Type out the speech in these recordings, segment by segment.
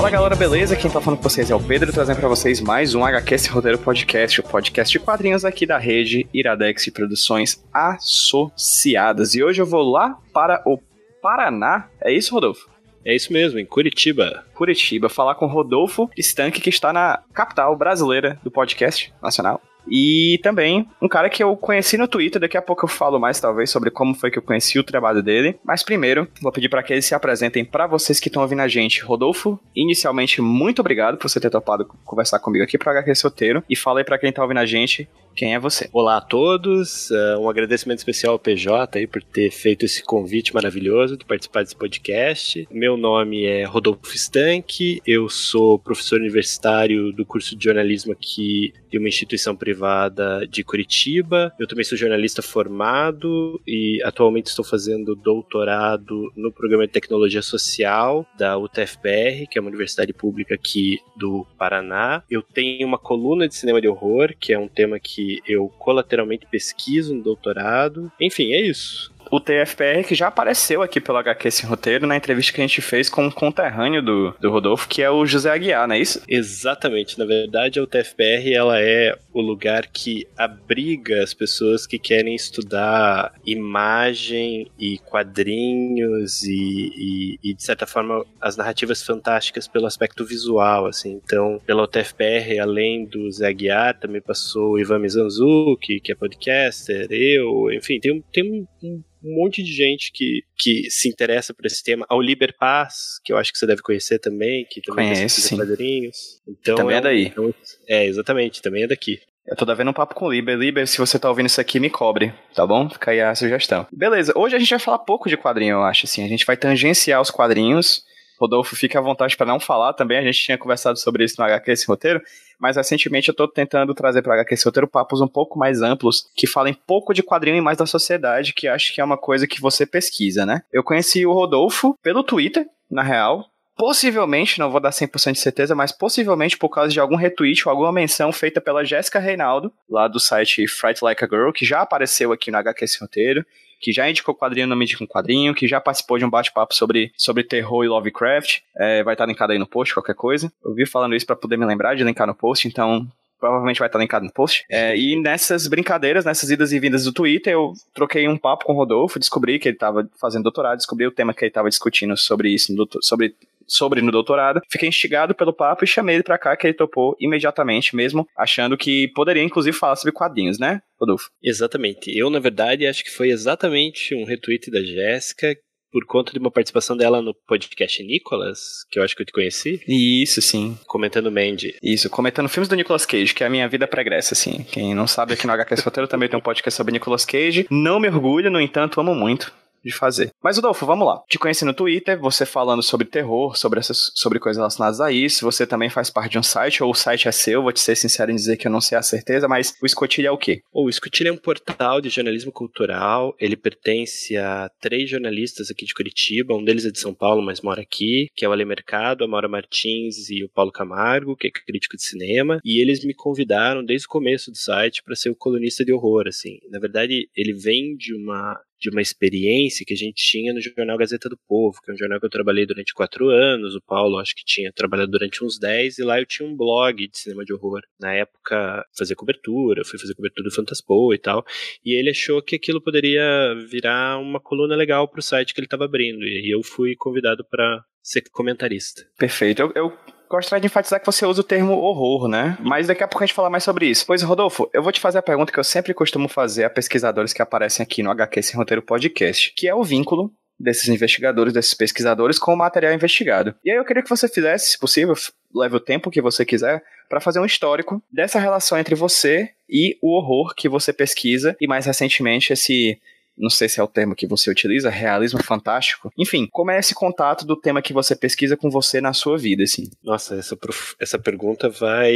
Fala galera, beleza? Quem tá falando com vocês é o Pedro, trazendo pra vocês mais um HQ Esse Roteiro Podcast, o podcast de quadrinhos aqui da rede Iradex e Produções Associadas. E hoje eu vou lá para o Paraná. É isso, Rodolfo? É isso mesmo, em Curitiba. Curitiba, falar com Rodolfo Stank, que está na capital brasileira do podcast nacional. E também um cara que eu conheci no Twitter, daqui a pouco eu falo mais talvez sobre como foi que eu conheci o trabalho dele. Mas primeiro, vou pedir para que eles se apresentem para vocês que estão ouvindo a gente. Rodolfo, inicialmente muito obrigado por você ter topado conversar comigo aqui para HQ Roteiro e fala aí para quem tá ouvindo a gente quem é você. Olá a todos, uh, um agradecimento especial ao PJ aí por ter feito esse convite maravilhoso de participar desse podcast. Meu nome é Rodolfo Stank, eu sou professor universitário do curso de jornalismo aqui de uma instituição privada de Curitiba. Eu também sou jornalista formado e atualmente estou fazendo doutorado no programa de tecnologia social da UTFPR, que é uma universidade pública aqui do Paraná. Eu tenho uma coluna de cinema de horror, que é um tema que eu colateralmente pesquiso no doutorado. Enfim, é isso o TFPR que já apareceu aqui pelo HQ Esse Roteiro na entrevista que a gente fez com um conterrâneo do, do Rodolfo, que é o José Aguiar, não é isso? Exatamente. Na verdade, a UTFPR ela é o lugar que abriga as pessoas que querem estudar imagem e quadrinhos e, e, e de certa forma, as narrativas fantásticas pelo aspecto visual, assim. Então, pela UTFPR, além do Zé Aguiar, também passou o Ivan Mizanzuki, que é podcaster, eu, enfim, tem, tem um um monte de gente que, que se interessa por esse tema. Ao Liber Paz, que eu acho que você deve conhecer também, que também Conhece, sim. quadrinhos. Então, também é, é daí. Então, é, exatamente, também é daqui. Eu tô devendo um papo com o Liber. Liber, se você tá ouvindo isso aqui, me cobre, tá bom? Fica aí a sugestão. Beleza, hoje a gente vai falar pouco de quadrinho, eu acho, assim. A gente vai tangenciar os quadrinhos. Rodolfo, fique à vontade para não falar também. A gente tinha conversado sobre isso no HQ esse roteiro, mas recentemente eu tô tentando trazer para HQ esse roteiro papos um pouco mais amplos, que falem pouco de quadrinho e mais da sociedade, que acho que é uma coisa que você pesquisa, né? Eu conheci o Rodolfo pelo Twitter, na real, possivelmente, não vou dar 100% de certeza, mas possivelmente por causa de algum retweet ou alguma menção feita pela Jéssica Reinaldo, lá do site Fright Like a Girl, que já apareceu aqui no HQ esse roteiro, que já indicou quadrinho no Mídia com Quadrinho, que já participou de um bate-papo sobre, sobre terror e Lovecraft. É, vai estar linkado aí no post, qualquer coisa. Eu vi falando isso para poder me lembrar de linkar no post, então provavelmente vai estar linkado no post. É, e nessas brincadeiras, nessas idas e vindas do Twitter, eu troquei um papo com o Rodolfo, descobri que ele estava fazendo doutorado, descobri o tema que ele estava discutindo sobre isso, sobre sobre no doutorado. Fiquei instigado pelo papo e chamei ele pra cá, que ele topou imediatamente, mesmo achando que poderia, inclusive, falar sobre quadrinhos, né, Rodolfo? Exatamente. Eu, na verdade, acho que foi exatamente um retweet da Jéssica por conta de uma participação dela no podcast Nicolas, que eu acho que eu te conheci. Isso, sim. Comentando Mandy. Isso, comentando filmes do Nicolas Cage, que é a minha vida pregressa, assim. Quem não sabe, aqui no HQ Roteiro também tem um podcast sobre Nicolas Cage. Não me orgulho, no entanto, amo muito de fazer. Mas, Rodolfo, vamos lá. Te conheci no Twitter, você falando sobre terror, sobre, essas, sobre coisas relacionadas a isso. Você também faz parte de um site, ou o site é seu, vou te ser sincero em dizer que eu não sei a certeza, mas o Escotilha é o quê? O Escotilha é um portal de jornalismo cultural. Ele pertence a três jornalistas aqui de Curitiba. Um deles é de São Paulo, mas mora aqui, que é o Ale Mercado, a Maura Martins e o Paulo Camargo, que é crítico de cinema. E eles me convidaram desde o começo do site para ser o colunista de horror, assim. Na verdade, ele vem de uma de uma experiência que a gente tinha no jornal Gazeta do Povo, que é um jornal que eu trabalhei durante quatro anos. O Paulo acho que tinha trabalhado durante uns dez, e lá eu tinha um blog de cinema de horror. Na época, fazia cobertura, fui fazer cobertura do Fantaspo e tal. E ele achou que aquilo poderia virar uma coluna legal para o site que ele estava abrindo. E eu fui convidado para ser comentarista. Perfeito. Eu, eu gostaria de enfatizar que você usa o termo horror, né? Mas daqui a pouco a gente fala mais sobre isso. Pois, Rodolfo, eu vou te fazer a pergunta que eu sempre costumo fazer a pesquisadores que aparecem aqui no HQ Sem Roteiro Podcast, que é o vínculo desses investigadores, desses pesquisadores com o material investigado. E aí eu queria que você fizesse, se possível, leve o tempo que você quiser, para fazer um histórico dessa relação entre você e o horror que você pesquisa e mais recentemente esse não sei se é o termo que você utiliza, realismo fantástico. Enfim, como é esse contato do tema que você pesquisa com você na sua vida, assim? Nossa, essa, essa pergunta vai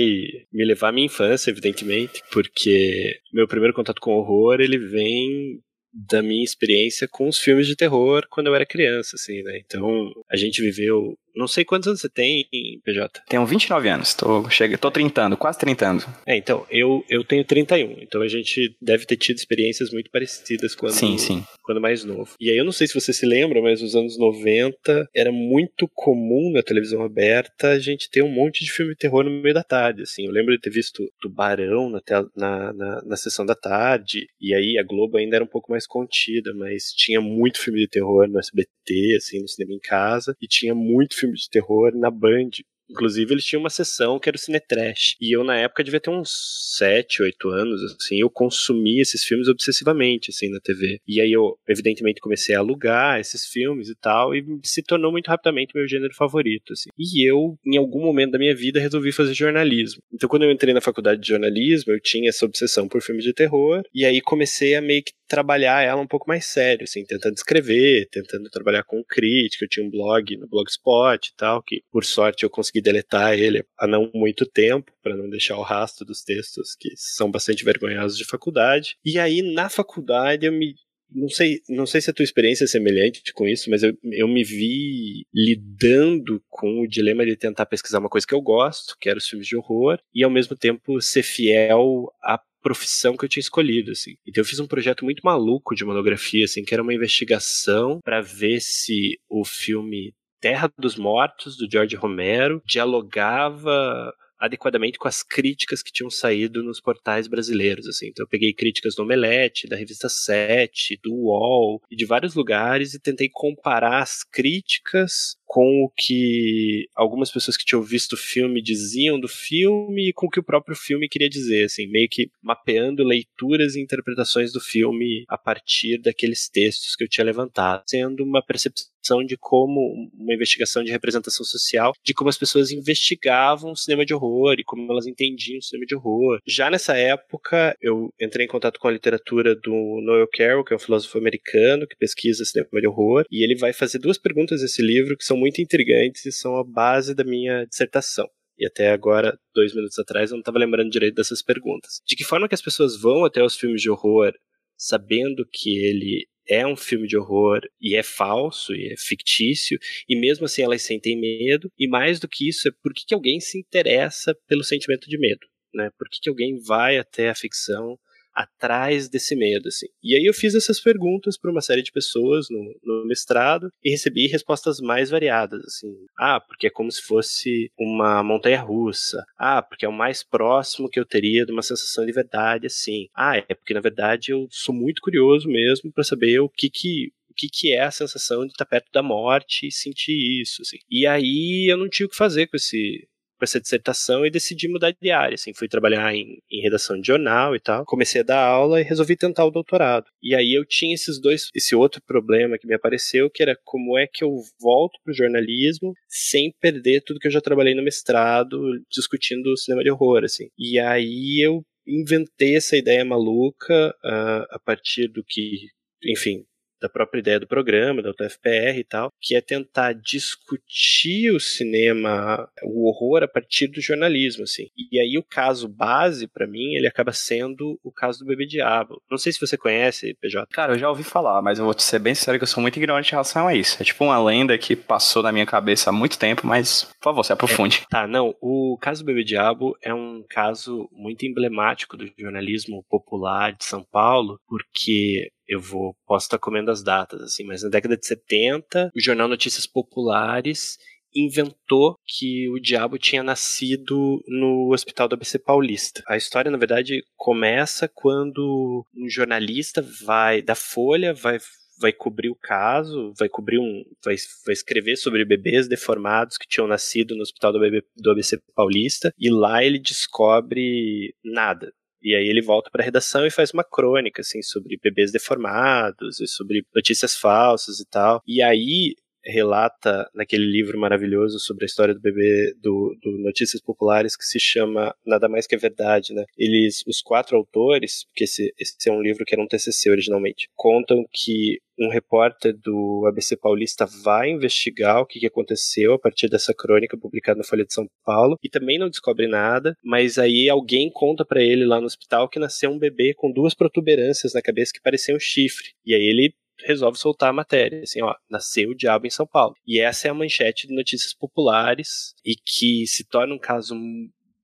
me levar à minha infância, evidentemente, porque meu primeiro contato com horror, ele vem da minha experiência com os filmes de terror quando eu era criança, assim, né? Então, a gente viveu não sei quantos anos você tem, PJ. Tenho 29 anos, tô, chega, tô trintando, quase trintando. É, então, eu, eu tenho 31, então a gente deve ter tido experiências muito parecidas quando, sim, sim. quando mais novo. E aí eu não sei se você se lembra, mas nos anos 90 era muito comum na televisão aberta a gente ter um monte de filme de terror no meio da tarde, assim. Eu lembro de ter visto Tubarão na, na, na, na sessão da tarde, e aí a Globo ainda era um pouco mais contida, mas tinha muito filme de terror no SBT, assim, no cinema em casa, e tinha muito filme de terror na Band. Inclusive, eles tinham uma sessão que era o Cine Trash. E eu, na época, devia ter uns 7, 8 anos, assim, eu consumia esses filmes obsessivamente, assim, na TV. E aí eu, evidentemente, comecei a alugar esses filmes e tal, e se tornou muito rapidamente meu gênero favorito, assim. E eu, em algum momento da minha vida, resolvi fazer jornalismo. Então, quando eu entrei na faculdade de jornalismo, eu tinha essa obsessão por filmes de terror, e aí comecei a meio que trabalhar ela um pouco mais sério, assim, tentando escrever, tentando trabalhar com crítica. Eu tinha um blog no Blogspot e tal, que por sorte eu consegui deletar ele há não muito tempo, para não deixar o rastro dos textos que são bastante vergonhosos de faculdade. E aí, na faculdade, eu me não sei, não sei se a tua experiência é semelhante com isso, mas eu, eu me vi lidando com o dilema de tentar pesquisar uma coisa que eu gosto, que era os filmes de horror, e ao mesmo tempo ser fiel à profissão que eu tinha escolhido, assim. Então eu fiz um projeto muito maluco de monografia, assim, que era uma investigação para ver se o filme Terra dos Mortos, do George Romero, dialogava adequadamente com as críticas que tinham saído nos portais brasileiros, assim. Então eu peguei críticas do Omelete, da revista 7, do UOL e de vários lugares e tentei comparar as críticas com o que algumas pessoas que tinham visto o filme diziam do filme e com o que o próprio filme queria dizer, assim, meio que mapeando leituras e interpretações do filme a partir daqueles textos que eu tinha levantado, sendo uma percepção de como uma investigação de representação social, de como as pessoas investigavam o cinema de horror e como elas entendiam o cinema de horror. Já nessa época, eu entrei em contato com a literatura do Noel Carroll, que é um filósofo americano que pesquisa cinema de horror, e ele vai fazer duas perguntas nesse livro que são muito intrigantes e são a base da minha dissertação. E até agora, dois minutos atrás, eu não estava lembrando direito dessas perguntas. De que forma que as pessoas vão até os filmes de horror sabendo que ele é um filme de horror e é falso e é fictício, e mesmo assim elas sentem medo, e mais do que isso, é por que, que alguém se interessa pelo sentimento de medo? Né? Por que, que alguém vai até a ficção atrás desse medo, assim. E aí eu fiz essas perguntas para uma série de pessoas no, no, mestrado e recebi respostas mais variadas, assim. Ah, porque é como se fosse uma montanha russa. Ah, porque é o mais próximo que eu teria de uma sensação de verdade, assim. Ah, é porque na verdade eu sou muito curioso mesmo para saber o que que o que, que é a sensação de estar perto da morte e sentir isso. Assim. E aí eu não tinha o que fazer com esse, com essa dissertação e decidi mudar de área, assim, fui trabalhar em, em, redação de jornal e tal, comecei a dar aula e resolvi tentar o doutorado. E aí eu tinha esses dois, esse outro problema que me apareceu, que era como é que eu volto pro jornalismo sem perder tudo que eu já trabalhei no mestrado discutindo cinema de horror, assim. E aí eu inventei essa ideia maluca uh, a partir do que, enfim, da própria ideia do programa, da UTFPR e tal, que é tentar discutir o cinema, o horror a partir do jornalismo, assim. E aí o caso base para mim, ele acaba sendo o caso do Bebê Diabo. Não sei se você conhece, PJ. Cara, eu já ouvi falar, mas eu vou te ser bem sincero que eu sou muito ignorante em relação a isso. É tipo uma lenda que passou na minha cabeça há muito tempo, mas, por favor, se aprofunde. É, tá, não, o caso do Bebê Diabo é um caso muito emblemático do jornalismo popular de São Paulo, porque eu vou posso estar comendo as datas assim, mas na década de 70, o jornal Notícias Populares inventou que o diabo tinha nascido no Hospital do ABC Paulista. A história, na verdade, começa quando um jornalista vai da Folha vai vai cobrir o caso, vai cobrir um, vai, vai escrever sobre bebês deformados que tinham nascido no Hospital do, ABC Paulista e lá ele descobre nada. E aí ele volta para a redação e faz uma crônica assim sobre bebês deformados e sobre notícias falsas e tal. E aí relata naquele livro maravilhoso sobre a história do bebê do, do, Notícias Populares que se chama Nada Mais Que a Verdade, né? Eles, os quatro autores, porque esse, esse é um livro que era um TCC originalmente, contam que um repórter do ABC Paulista vai investigar o que, aconteceu a partir dessa crônica publicada na Folha de São Paulo e também não descobre nada, mas aí alguém conta para ele lá no hospital que nasceu um bebê com duas protuberâncias na cabeça que pareciam chifre. E aí ele resolve soltar a matéria, assim, ó, nasceu o diabo em São Paulo. E essa é a manchete de notícias populares e que se torna um caso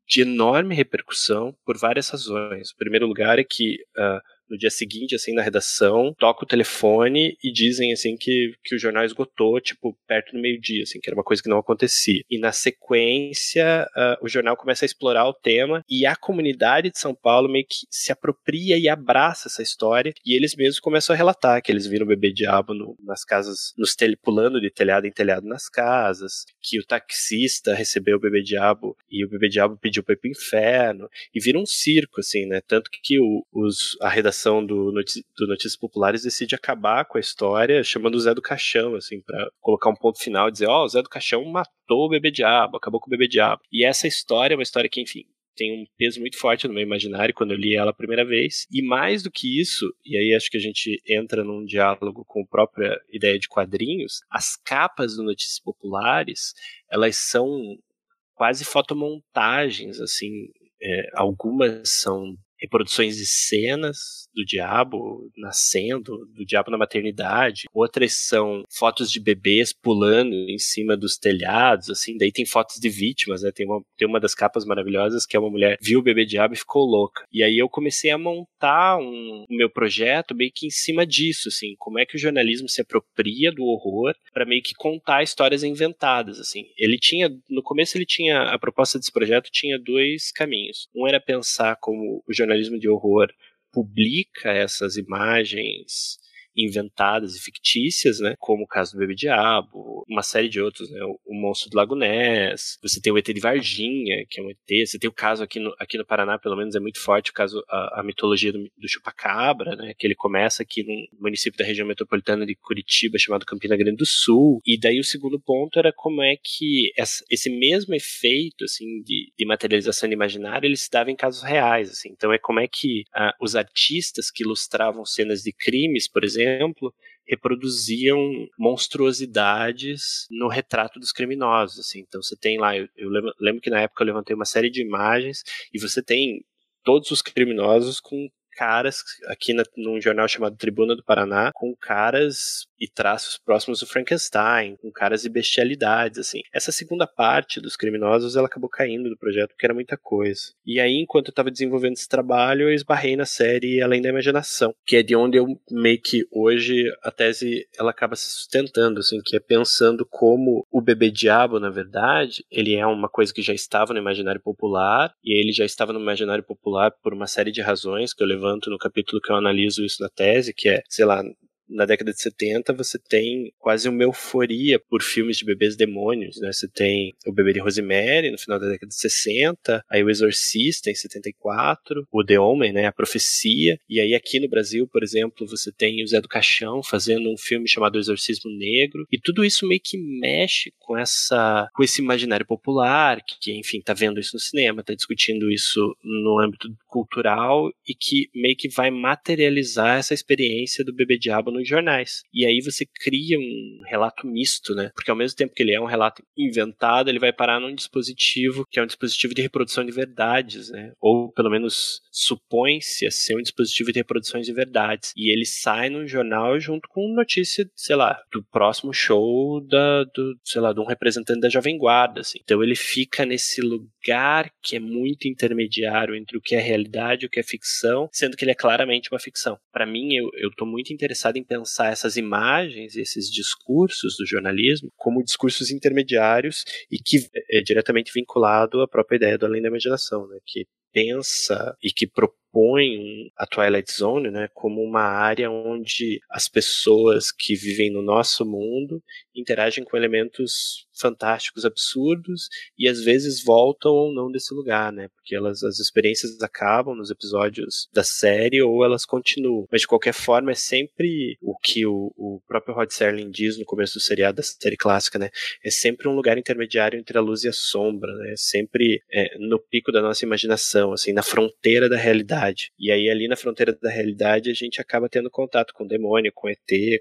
de enorme repercussão por várias razões. O primeiro lugar é que uh, no dia seguinte, assim, na redação, toca o telefone e dizem, assim, que, que o jornal esgotou, tipo, perto do meio-dia, assim, que era uma coisa que não acontecia. E na sequência, uh, o jornal começa a explorar o tema e a comunidade de São Paulo meio que se apropria e abraça essa história e eles mesmos começam a relatar que eles viram o bebê diabo no, nas casas, nos tel pulando de telhado em telhado nas casas, que o taxista recebeu o bebê diabo e o bebê diabo pediu para ir pro inferno e vira um circo, assim, né? Tanto que o, os, a redação do, Notícias, do Notícias Populares decide acabar com a história, chamando o Zé do Caixão, assim, para colocar um ponto final e dizer: Ó, oh, o Zé do Caixão matou o bebê diabo, acabou com o bebê diabo. E essa história é uma história que, enfim, tem um peso muito forte no meu imaginário quando eu li ela a primeira vez. E mais do que isso, e aí acho que a gente entra num diálogo com a própria ideia de quadrinhos, as capas do Notícias Populares, elas são quase fotomontagens, assim, é, algumas são reproduções de cenas do diabo nascendo, do diabo na maternidade. Outras são fotos de bebês pulando em cima dos telhados, assim. Daí tem fotos de vítimas, né? Tem uma, tem uma das capas maravilhosas que é uma mulher viu o bebê diabo e ficou louca. E aí eu comecei a montar um, o meu projeto meio que em cima disso, assim. Como é que o jornalismo se apropria do horror para meio que contar histórias inventadas, assim. Ele tinha, no começo ele tinha, a proposta desse projeto tinha dois caminhos. Um era pensar como o jornalismo de horror publica essas imagens inventadas e fictícias, né? Como o caso do Bebê Diabo, uma série de outros, né? O Monstro do Lago Ness, você tem o ET de Varginha, que é um ET, você tem o caso aqui no, aqui no Paraná, pelo menos é muito forte, o caso, a, a mitologia do, do Chupacabra, né? Que ele começa aqui no município da região metropolitana de Curitiba, chamado Campina Grande do Sul, e daí o segundo ponto era como é que essa, esse mesmo efeito, assim, de, de materialização de imaginário, ele se dava em casos reais, assim, então é como é que ah, os artistas que ilustravam cenas de crimes, por exemplo, exemplo, reproduziam monstruosidades no retrato dos criminosos. Assim. Então você tem lá, eu, eu lembro, lembro que na época eu levantei uma série de imagens e você tem todos os criminosos com caras aqui na, num jornal chamado Tribuna do Paraná, com caras e traços próximos do Frankenstein, com caras e bestialidades, assim. Essa segunda parte dos criminosos, ela acabou caindo do projeto, porque era muita coisa. E aí, enquanto eu estava desenvolvendo esse trabalho, eu esbarrei na série Além da Imaginação, que é de onde eu meio que hoje a tese ela acaba se sustentando, assim, que é pensando como o bebê diabo, na verdade, ele é uma coisa que já estava no imaginário popular, e ele já estava no imaginário popular por uma série de razões que eu levanto no capítulo que eu analiso isso na tese, que é, sei lá, na década de 70 você tem quase uma euforia por filmes de bebês demônios, né? Você tem o Bebê de Rosemary no final da década de 60, aí o Exorcista em 74, o The Omen, né? A Profecia, e aí aqui no Brasil, por exemplo, você tem o Zé do Caixão fazendo um filme chamado Exorcismo Negro, e tudo isso meio que mexe com essa com esse imaginário popular, que, que enfim, tá vendo isso no cinema, tá discutindo isso no âmbito cultural e que meio que vai materializar essa experiência do bebê diabo no nos jornais. E aí você cria um relato misto, né? Porque ao mesmo tempo que ele é um relato inventado, ele vai parar num dispositivo que é um dispositivo de reprodução de verdades, né? Ou pelo menos supõe-se a ser um dispositivo de reprodução de verdades. E ele sai no jornal junto com notícia, sei lá, do próximo show da, do, sei lá, de um representante da Jovem Guarda, assim. Então ele fica nesse lugar que é muito intermediário entre o que é realidade e o que é ficção, sendo que ele é claramente uma ficção. Para mim, eu, eu tô muito interessado em pensar essas imagens, esses discursos do jornalismo como discursos intermediários e que é, é diretamente vinculado à própria ideia do além da imaginação, né, que pensa e que propõe a Twilight Zone né, como uma área onde as pessoas que vivem no nosso mundo interagem com elementos fantásticos absurdos e às vezes voltam ou não desse lugar, né? Porque elas as experiências acabam nos episódios da série ou elas continuam. Mas de qualquer forma é sempre o que o, o próprio Rod Serling diz no começo do seriado da série clássica, né? É sempre um lugar intermediário entre a luz e a sombra, né? É sempre é, no pico da nossa imaginação, assim, na fronteira da realidade. E aí ali na fronteira da realidade a gente acaba tendo contato com o demônio, com ET,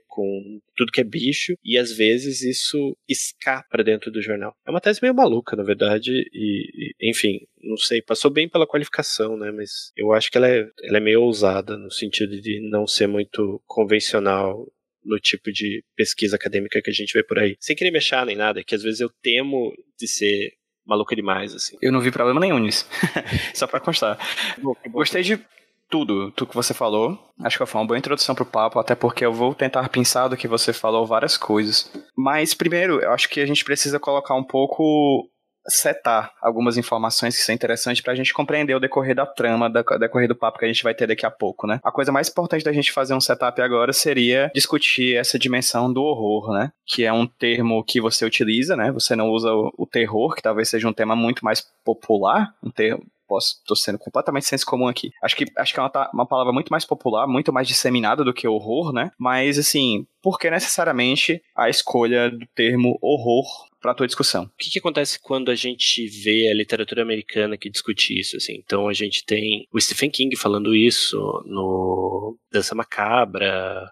com tudo que é bicho e às vezes isso escapa dentro do jornal. É uma tese meio maluca, na verdade, e, e enfim, não sei, passou bem pela qualificação, né? Mas eu acho que ela é, ela é meio ousada no sentido de não ser muito convencional no tipo de pesquisa acadêmica que a gente vê por aí. Sem querer mexer nem nada, que às vezes eu temo de ser maluca demais, assim. Eu não vi problema nenhum nisso. Só pra constar. Gostei de tudo, tudo que você falou. Acho que foi uma boa introdução pro papo, até porque eu vou tentar pensar do que você falou várias coisas. Mas primeiro, eu acho que a gente precisa colocar um pouco setar algumas informações que são interessantes para a gente compreender o decorrer da trama, da, decorrer do papo que a gente vai ter daqui a pouco, né? A coisa mais importante da gente fazer um setup agora seria discutir essa dimensão do horror, né? Que é um termo que você utiliza, né? Você não usa o, o terror, que talvez seja um tema muito mais popular, um termo posso, tô sendo completamente senso comum aqui. Acho que, acho que é uma, uma palavra muito mais popular, muito mais disseminada do que horror, né? Mas, assim, por que necessariamente a escolha do termo horror para a tua discussão. O que, que, acontece quando a gente vê a literatura americana que discute isso? Assim? Então a gente tem o Stephen King falando isso no Dança Macabra.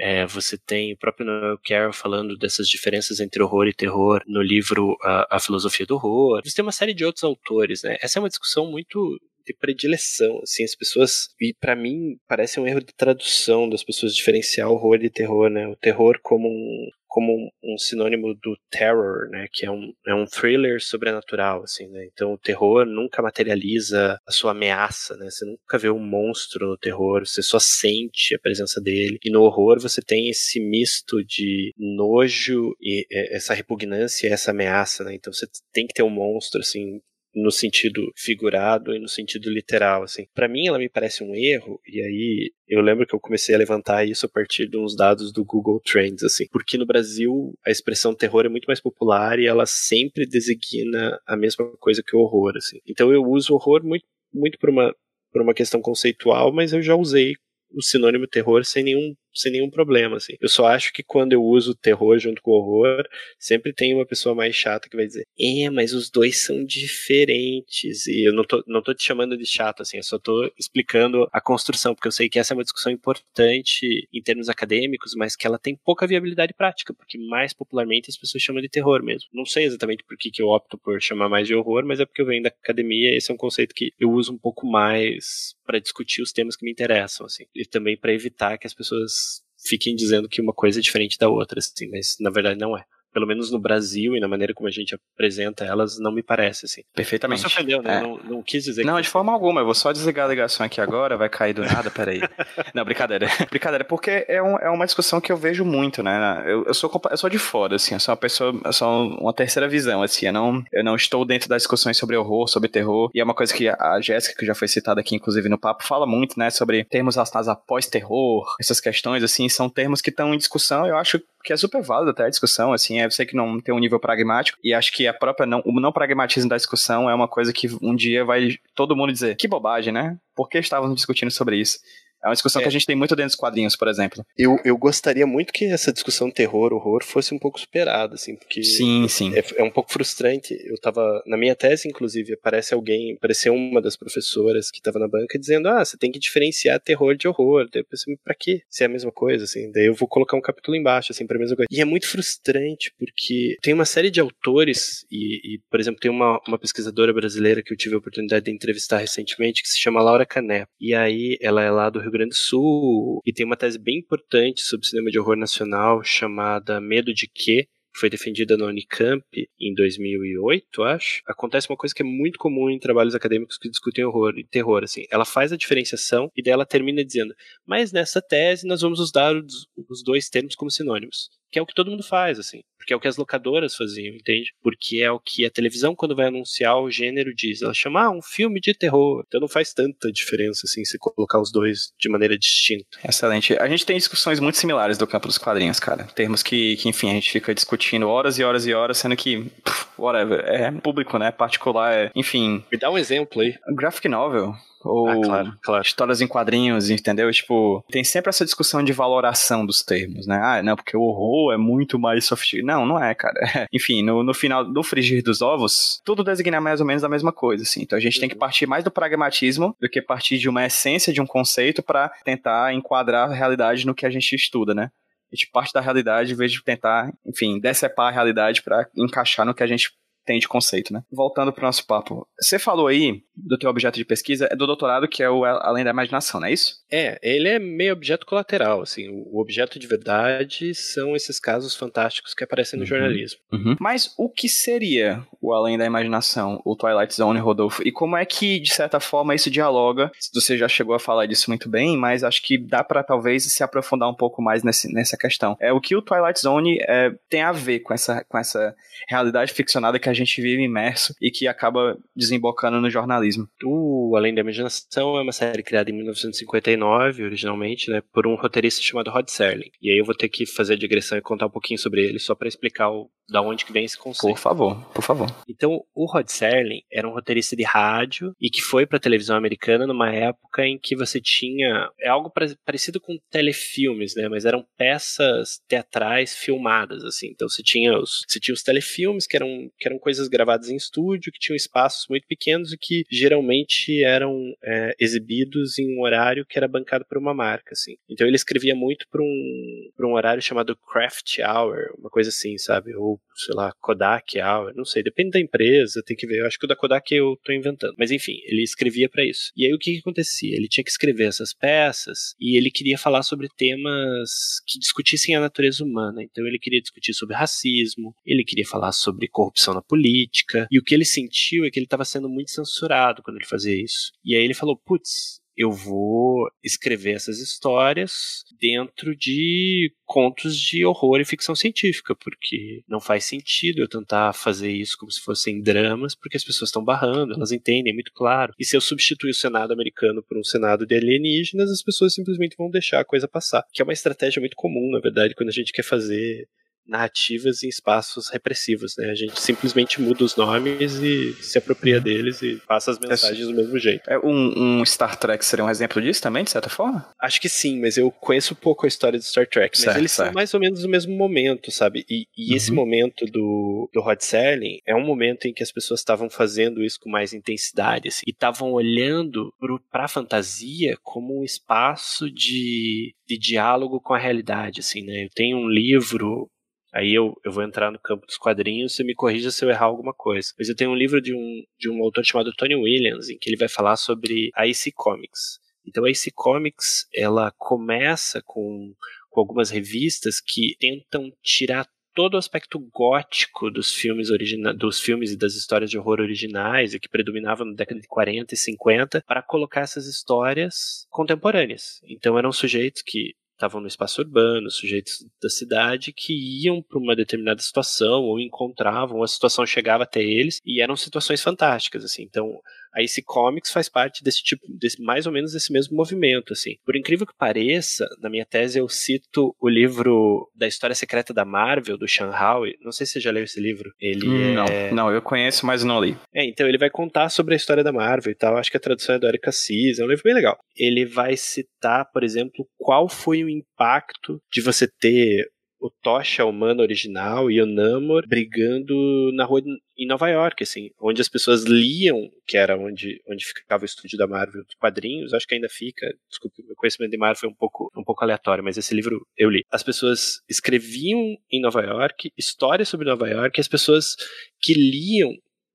É, você tem o próprio Noel Carroll falando dessas diferenças entre horror e terror no livro a, a Filosofia do Horror. Você tem uma série de outros autores, né? Essa é uma discussão muito de predileção, assim, as pessoas, e para mim parece um erro de tradução das pessoas diferenciar horror e terror, né? O terror como um, como um, sinônimo do terror, né, que é um, é um thriller sobrenatural, assim, né, então o terror nunca materializa a sua ameaça, né, você nunca vê um monstro no terror, você só sente a presença dele, e no horror você tem esse misto de nojo e essa repugnância e essa ameaça, né, então você tem que ter um monstro, assim, no sentido figurado e no sentido literal, assim. Para mim ela me parece um erro e aí eu lembro que eu comecei a levantar isso a partir de uns dados do Google Trends, assim, porque no Brasil a expressão terror é muito mais popular e ela sempre designa a mesma coisa que o horror, assim. Então eu uso horror muito muito por uma por uma questão conceitual, mas eu já usei o sinônimo terror sem nenhum sem nenhum problema, assim. Eu só acho que quando eu uso terror junto com horror, sempre tem uma pessoa mais chata que vai dizer, é, mas os dois são diferentes. E eu não tô, não tô te chamando de chato, assim, eu só tô explicando a construção, porque eu sei que essa é uma discussão importante em termos acadêmicos, mas que ela tem pouca viabilidade prática, porque mais popularmente as pessoas chamam de terror mesmo. Não sei exatamente por que, que eu opto por chamar mais de horror, mas é porque eu venho da academia e esse é um conceito que eu uso um pouco mais para discutir os temas que me interessam, assim. E também para evitar que as pessoas fiquem dizendo que uma coisa é diferente da outra, assim, mas na verdade não é pelo menos no Brasil e na maneira como a gente apresenta elas, não me parece, assim. Perfeitamente. Não se ofendeu, né? É. Não, não, quis dizer Não, de forma alguma. Eu vou só desligar a ligação aqui agora, vai cair do nada, peraí. não, brincadeira. brincadeira, porque é, um, é uma discussão que eu vejo muito, né? Eu, eu, sou, eu sou de fora, assim, eu sou uma pessoa, eu sou uma terceira visão, assim, eu não, eu não estou dentro das discussões sobre horror, sobre terror, e é uma coisa que a Jéssica, que já foi citada aqui, inclusive, no papo, fala muito, né, sobre termos relacionados após terror, essas questões, assim, são termos que estão em discussão, eu acho que é super válido até a discussão, assim, é, sei que não tem um nível pragmático, e acho que a própria não, o não pragmatismo da discussão é uma coisa que um dia vai todo mundo dizer, que bobagem, né? Por que estávamos discutindo sobre isso? É uma discussão é. que a gente tem muito dentro dos quadrinhos, por exemplo. Eu, eu gostaria muito que essa discussão terror-horror fosse um pouco superada, assim, porque. Sim, sim. É, é, um pouco frustrante. Eu tava. Na minha tese, inclusive, aparece alguém, apareceu uma das professoras que tava na banca dizendo: ah, você tem que diferenciar terror de horror. Daí eu pensei, pra quê? Se é a mesma coisa, assim. Daí eu vou colocar um capítulo embaixo, assim, pra mesma coisa. E é muito frustrante, porque tem uma série de autores, e, e por exemplo, tem uma, uma pesquisadora brasileira que eu tive a oportunidade de entrevistar recentemente, que se chama Laura Cané. E aí ela é lá do Rio Grande do Sul e tem uma tese bem importante sobre cinema de horror nacional chamada Medo de Quê? foi defendida na Unicamp em 2008, acho. Acontece uma coisa que é muito comum em trabalhos acadêmicos que discutem horror e terror, assim. Ela faz a diferenciação e daí ela termina dizendo: "Mas nessa tese nós vamos usar os dois termos como sinônimos", que é o que todo mundo faz, assim. Porque é o que as locadoras faziam, entende? Porque é o que a televisão, quando vai anunciar o gênero, diz. Ela chama ah, um filme de terror. Então não faz tanta diferença, assim, se colocar os dois de maneira distinta. Excelente. A gente tem discussões muito similares do campo dos quadrinhos, cara. Termos que, que enfim, a gente fica discutindo horas e horas e horas, sendo que, pff, whatever, é público, né? Particular, é, enfim. Me dá um exemplo aí. Graphic novel ou Ah, claro, claro. histórias em quadrinhos, entendeu? Tipo, tem sempre essa discussão de valoração dos termos, né? Ah, não, porque o horror é muito mais sofisticado. Não, não é, cara. Enfim, no, no final do frigir dos ovos, tudo designa mais ou menos a mesma coisa, assim. Então a gente tem que partir mais do pragmatismo do que partir de uma essência de um conceito para tentar enquadrar a realidade no que a gente estuda, né? A gente parte da realidade em vez de tentar, enfim, decepar a realidade para encaixar no que a gente tem de conceito, né? Voltando pro nosso papo. Você falou aí do teu objeto de pesquisa, é do doutorado, que é o Além da Imaginação, não é isso? É, ele é meio objeto colateral, assim. O objeto de verdade são esses casos fantásticos que aparecem no Uhum. jornalismo. Mas o que seria o Além da Imaginação, o Twilight Zone, Rodolfo? E como é que, de certa forma, isso dialoga? Você já chegou a falar disso muito bem, mas acho que dá pra talvez se aprofundar um pouco mais nesse, nessa questão. É o que o Twilight Zone é, tem a ver com essa, com essa realidade ficcionada que a gente vive imerso e que acaba desembocando no jornalismo. O Além da Imaginação é uma série criada em 1959, originalmente, né, por um roteirista chamado Rod Serling. E aí eu vou ter que fazer digressão e contar um pouquinho sobre ele, só para explicar o, da onde que vem esse conceito. Por favor, por favor. Então, o Rod Serling era um roteirista de rádio e que foi para televisão americana numa época em que você tinha é algo pare- parecido com telefilmes, né? Mas eram peças teatrais filmadas, assim. Então você tinha os você tinha os telefilmes que eram que eram coisas gravadas em estúdio, que tinham espaços muito pequenos e que geralmente eram é, exibidos em um horário que era bancado por uma marca, assim. Então ele escrevia muito para um para um horário chamado Craft Hour, uma coisa assim, sabe? Ou sei lá, Kodak não sei, depende da empresa, tem que ver. Eu acho que o da Kodak eu tô inventando. Mas enfim, ele escrevia para isso. E aí o que, que acontecia? Ele tinha que escrever essas peças e ele queria falar sobre temas que discutissem a natureza humana. Então ele queria discutir sobre racismo, ele queria falar sobre corrupção na política. E o que ele sentiu é que ele estava sendo muito censurado quando ele fazia isso. E aí ele falou: putz, eu vou escrever essas histórias dentro de contos de horror e ficção científica, porque não faz sentido eu tentar fazer isso como se fossem dramas, porque as pessoas estão barrando, elas entendem, é muito claro. E se eu substituir o Senado americano por um Senado de alienígenas, as pessoas simplesmente vão deixar a coisa passar. Que é uma estratégia muito comum, na verdade, quando a gente quer fazer narrativas em espaços repressivos, né? A gente simplesmente muda os nomes e se apropria deles e passa as mensagens do mesmo jeito. É um, um Star Trek seria um exemplo disso também, de certa forma? Acho que sim, mas eu conheço pouco a história de Star Trek. Mas Certo, eles certo. são mais ou menos no mesmo momento, sabe? E, e esse Uhum. momento do, do Rod Serling é um momento em que as pessoas estavam fazendo isso com mais intensidade, assim, e estavam olhando pro, pra fantasia como um espaço de, de diálogo com a realidade, assim, né? Eu tenho um livro Aí eu, eu vou entrar no campo dos quadrinhos, você me corrija se eu errar alguma coisa. Mas eu tenho um livro de um, de um autor chamado Tony Williams, em que ele vai falar sobre a AC Comics. Então a AC Comics, ela começa com, com algumas revistas que tentam tirar todo o aspecto gótico dos filmes origina dos filmes e das histórias de horror originais e que predominavam na década de 40 e 50 para colocar essas histórias contemporâneas. Então eram sujeitos que estavam no espaço urbano, sujeitos da cidade que iam para uma determinada situação ou encontravam, a situação chegava até eles e eram situações fantásticas assim. Então, a esse Comics faz parte desse tipo, desse, mais ou menos desse mesmo movimento, assim. Por incrível que pareça, na minha tese eu cito o livro da História Secreta da Marvel, do Sean Howe. Não sei se você já leu esse livro. Ele Não, é... não, eu conheço, mas não li. É, então ele vai contar sobre a história da Marvel e tal. Acho que a tradução é do Eric Assis, é um livro bem legal. Ele vai citar, por exemplo, qual foi o impacto de você ter o Tocha humano original e o Namor brigando na rua em Nova York, assim, onde as pessoas liam, que era onde, onde ficava o estúdio da Marvel de quadrinhos, acho que ainda fica, desculpe, meu conhecimento de Marvel é um pouco, um pouco aleatório, mas esse livro eu li. As pessoas escreviam em Nova York, histórias sobre Nova York, e as pessoas que liam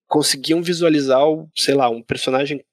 conseguiam visualizar, sei lá, um personagem